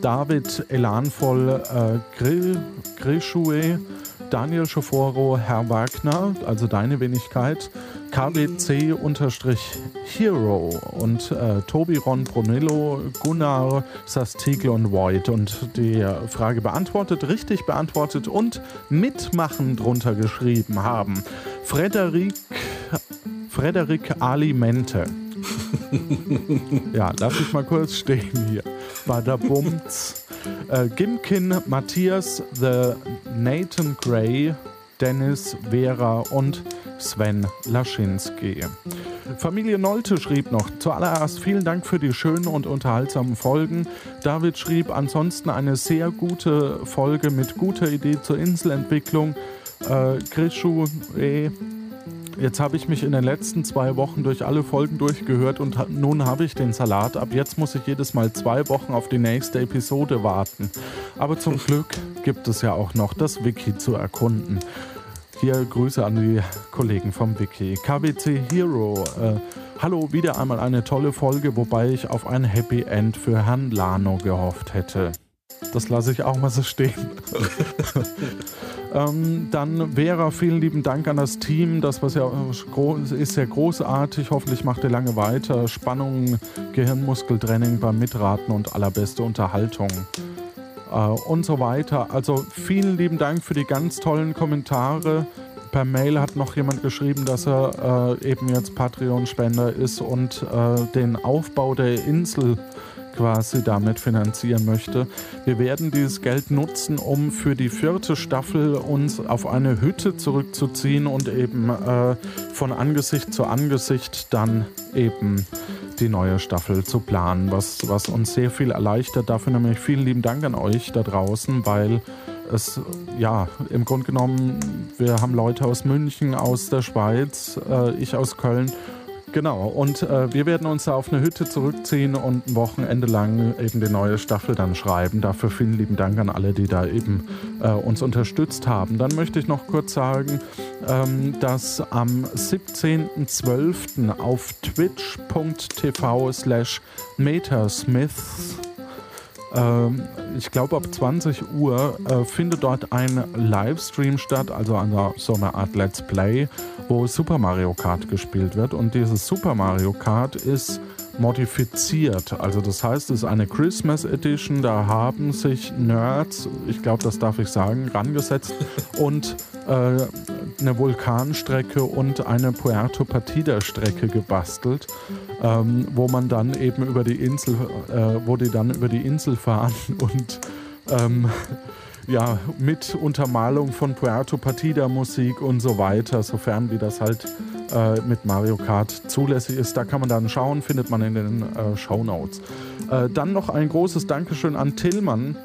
B: David Elanvoll, äh, Grill, Grishue, Daniel Schoforo, Herr Wagner, also deine Wenigkeit, KBC-Hero und äh, Tobi Ron Brunello, Gunnar Sastigl und Void. Und die Frage beantwortet, richtig beantwortet und mitmachen drunter geschrieben haben. Frederik, Frederik Alimente. ja, lass ich mal kurz stehen hier. Badabumts. Äh, Gimkin, Matthias, The Nathan Gray, Dennis, Vera und Sven Laschinski. Familie Nolte schrieb noch, zuallererst vielen Dank für die schönen und unterhaltsamen Folgen. David schrieb ansonsten eine sehr gute Folge mit guter Idee zur Inselentwicklung. Äh, Grishu, eh, Jetzt habe ich mich in den letzten zwei Wochen durch alle Folgen durchgehört und nun habe ich den Salat. Ab jetzt muss ich jedes Mal zwei Wochen auf die nächste Episode warten. Aber zum Glück gibt es ja auch noch das Wiki zu erkunden. Hier Grüße an die Kollegen vom Wiki. KWC Hero. Äh, hallo, wieder einmal eine tolle Folge, wobei ich auf ein Happy End für Herrn Lano gehofft hätte. Das lasse ich auch mal so stehen. ähm, dann Vera, vielen lieben Dank an das Team. Das was ja ist sehr großartig. Hoffentlich macht ihr lange weiter. Spannung, Gehirnmuskeltraining beim Mitraten und allerbeste Unterhaltung äh, und so weiter. Also vielen lieben Dank für die ganz tollen Kommentare. Per Mail hat noch jemand geschrieben, dass er äh, eben jetzt Patreon-Spender ist und äh, den Aufbau der Insel quasi damit finanzieren möchte. Wir werden dieses Geld nutzen, um für die vierte Staffel uns auf eine Hütte zurückzuziehen und eben äh, von Angesicht zu Angesicht dann eben die neue Staffel zu planen, was, was uns sehr viel erleichtert. Dafür nämlich vielen lieben Dank an euch da draußen, weil es, ja, im Grunde genommen, wir haben Leute aus München, aus der Schweiz, äh, ich aus Köln Genau, und äh, wir werden uns da auf eine Hütte zurückziehen und ein Wochenende lang eben die neue Staffel dann schreiben. Dafür vielen lieben Dank an alle, die da eben äh, uns unterstützt haben. Dann möchte ich noch kurz sagen, ähm, dass am 17.12. auf twitch.tv slash metasmiths ich glaube, ab 20 Uhr äh, findet dort ein Livestream statt, also eine, so eine Art Let's Play, wo Super Mario Kart gespielt wird. Und dieses Super Mario Kart ist modifiziert. Also das heißt, es ist eine Christmas Edition. Da haben sich Nerds, ich glaube, das darf ich sagen, rangesetzt und äh, eine Vulkanstrecke und eine Puerto Partida Strecke gebastelt ähm, wo man dann eben über die Insel, äh, wo die dann über die Insel fahren und ähm, ja, mit Untermalung von Puerto Partida Musik und so weiter, sofern wie das halt äh, mit Mario Kart zulässig ist. Da kann man dann schauen, findet man in den äh, Show Notes. Äh, dann noch ein großes Dankeschön an Tillmann,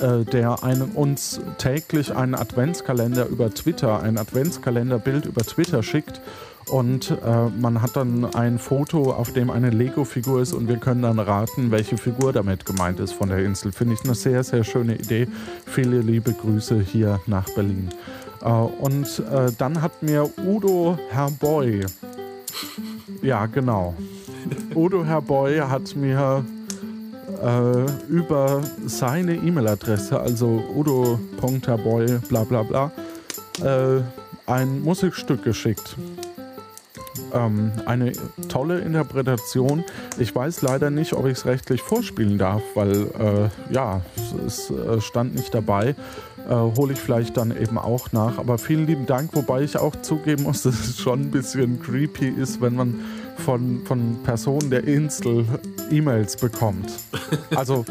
B: äh, der einen, uns täglich einen Adventskalender über Twitter, ein Adventskalenderbild über Twitter schickt und äh, man hat dann ein Foto, auf dem eine Lego-Figur ist und wir können dann raten, welche Figur damit gemeint ist von der Insel. Finde ich eine sehr, sehr schöne Idee. Viele liebe Grüße hier nach Berlin. Äh, und äh, dann hat mir Udo Herboy, ja genau, Udo Herboy hat mir äh, über seine E-Mail-Adresse, also udo.herboy bla bla bla, äh, ein Musikstück geschickt ähm, eine tolle Interpretation. Ich weiß leider nicht, ob ich es rechtlich vorspielen darf, weil äh, ja, es, äh, stand nicht dabei. Äh, hole ich vielleicht dann eben auch nach. Aber vielen lieben Dank, wobei ich auch zugeben muss, dass es schon ein bisschen creepy ist, wenn man von, von Personen der Insel E-Mails bekommt. Also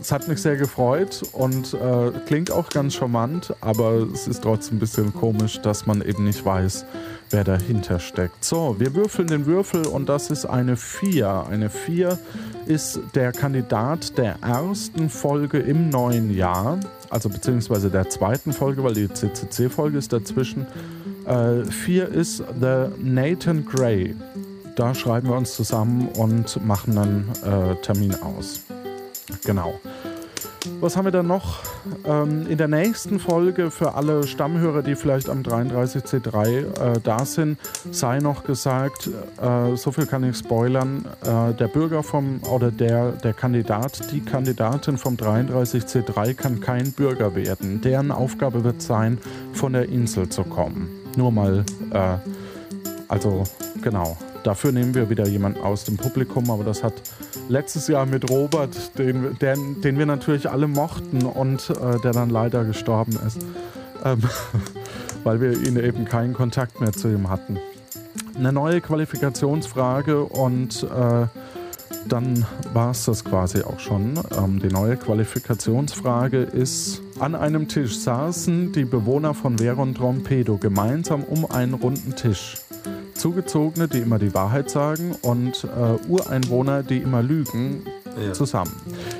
B: es hat mich sehr gefreut und äh, klingt auch ganz charmant, aber es ist trotzdem ein bisschen komisch, dass man eben nicht weiß, wer dahinter steckt. So, wir würfeln den Würfel und das ist eine 4. Eine 4 ist der Kandidat der ersten Folge im neuen Jahr, also beziehungsweise der zweiten Folge, weil die CCC-Folge ist dazwischen. 4 äh, ist The Nathan Gray. Da schreiben wir uns zusammen und machen dann äh, Termin aus. Genau. Was haben wir dann noch? Ähm, in der nächsten Folge für alle Stammhörer, die vielleicht am 33C3 äh, da sind, sei noch gesagt, äh, so viel kann ich spoilern, äh, der Bürger vom oder der, der Kandidat, die Kandidatin vom 33C3 kann kein Bürger werden. Deren Aufgabe wird sein, von der Insel zu kommen. Nur mal, äh, also genau. Dafür nehmen wir wieder jemanden aus dem Publikum, aber das hat letztes Jahr mit Robert, den, den, den wir natürlich alle mochten und äh, der dann leider gestorben ist, ähm, weil wir ihn eben keinen Kontakt mehr zu ihm hatten. Eine neue Qualifikationsfrage und äh, dann war es das quasi auch schon. Ähm, die neue Qualifikationsfrage ist, an einem Tisch saßen die Bewohner von Veron Trompedo gemeinsam um einen runden Tisch. Zugezogene, die immer die Wahrheit sagen und äh, Ureinwohner, die immer lügen, ja. zusammen.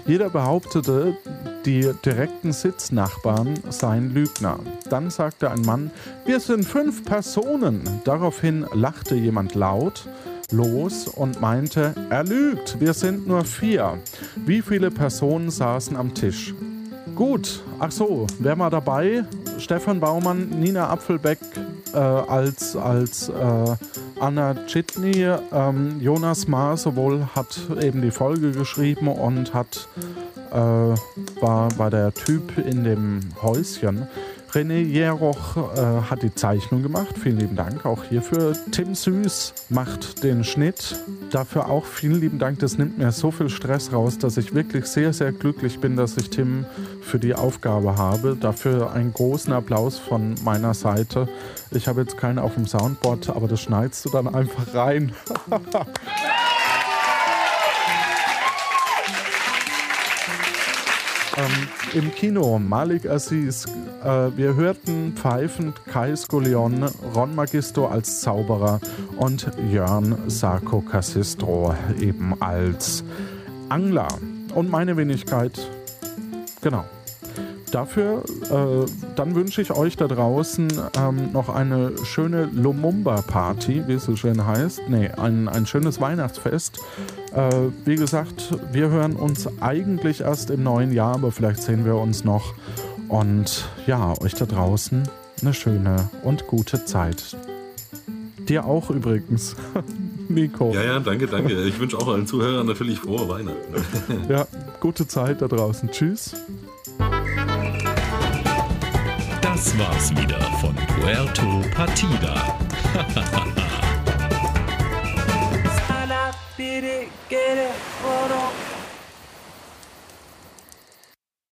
B: Jeder behauptete, die direkten Sitznachbarn seien Lügner. Dann sagte ein Mann, wir sind fünf Personen. Daraufhin lachte jemand laut los und meinte, er lügt, wir sind nur vier. Wie viele Personen saßen am Tisch? Gut, ach so, wer mal dabei? Stefan Baumann, Nina Apfelbeck äh, als, als äh, Anna Chitney. Ähm, Jonas Maar sowohl hat eben die Folge geschrieben und hat, äh, war, war der Typ in dem Häuschen. René Jeroch äh, hat die Zeichnung gemacht. Vielen lieben Dank auch hierfür. Tim Süß macht den Schnitt. Dafür auch vielen lieben Dank. Das nimmt mir so viel Stress raus, dass ich wirklich sehr, sehr glücklich bin, dass ich Tim für die Aufgabe habe. Dafür einen großen Applaus von meiner Seite. Ich habe jetzt keinen auf dem Soundboard, aber das schneidest du dann einfach rein. ähm, im Kino Malik Aziz. Äh, wir hörten pfeifend Kai Skolion, Ron Magisto als Zauberer und Jörn Sarko Cassistro eben als Angler. Und meine Wenigkeit, genau. Dafür, äh, dann wünsche ich euch da draußen ähm, noch eine schöne Lumumba-Party, wie es so schön heißt. Nee, ein, ein schönes Weihnachtsfest. Äh, wie gesagt, wir hören uns eigentlich erst im neuen Jahr, aber vielleicht sehen wir uns noch. Und ja, euch da draußen eine schöne und gute Zeit. Dir auch übrigens, Nico.
C: Ja, ja, danke, danke. Ich wünsche auch allen Zuhörern natürlich frohe Weihnachten.
B: ja, gute Zeit da draußen. Tschüss.
A: Das war's wieder von Puerto Partida. Sana biri geri vurun.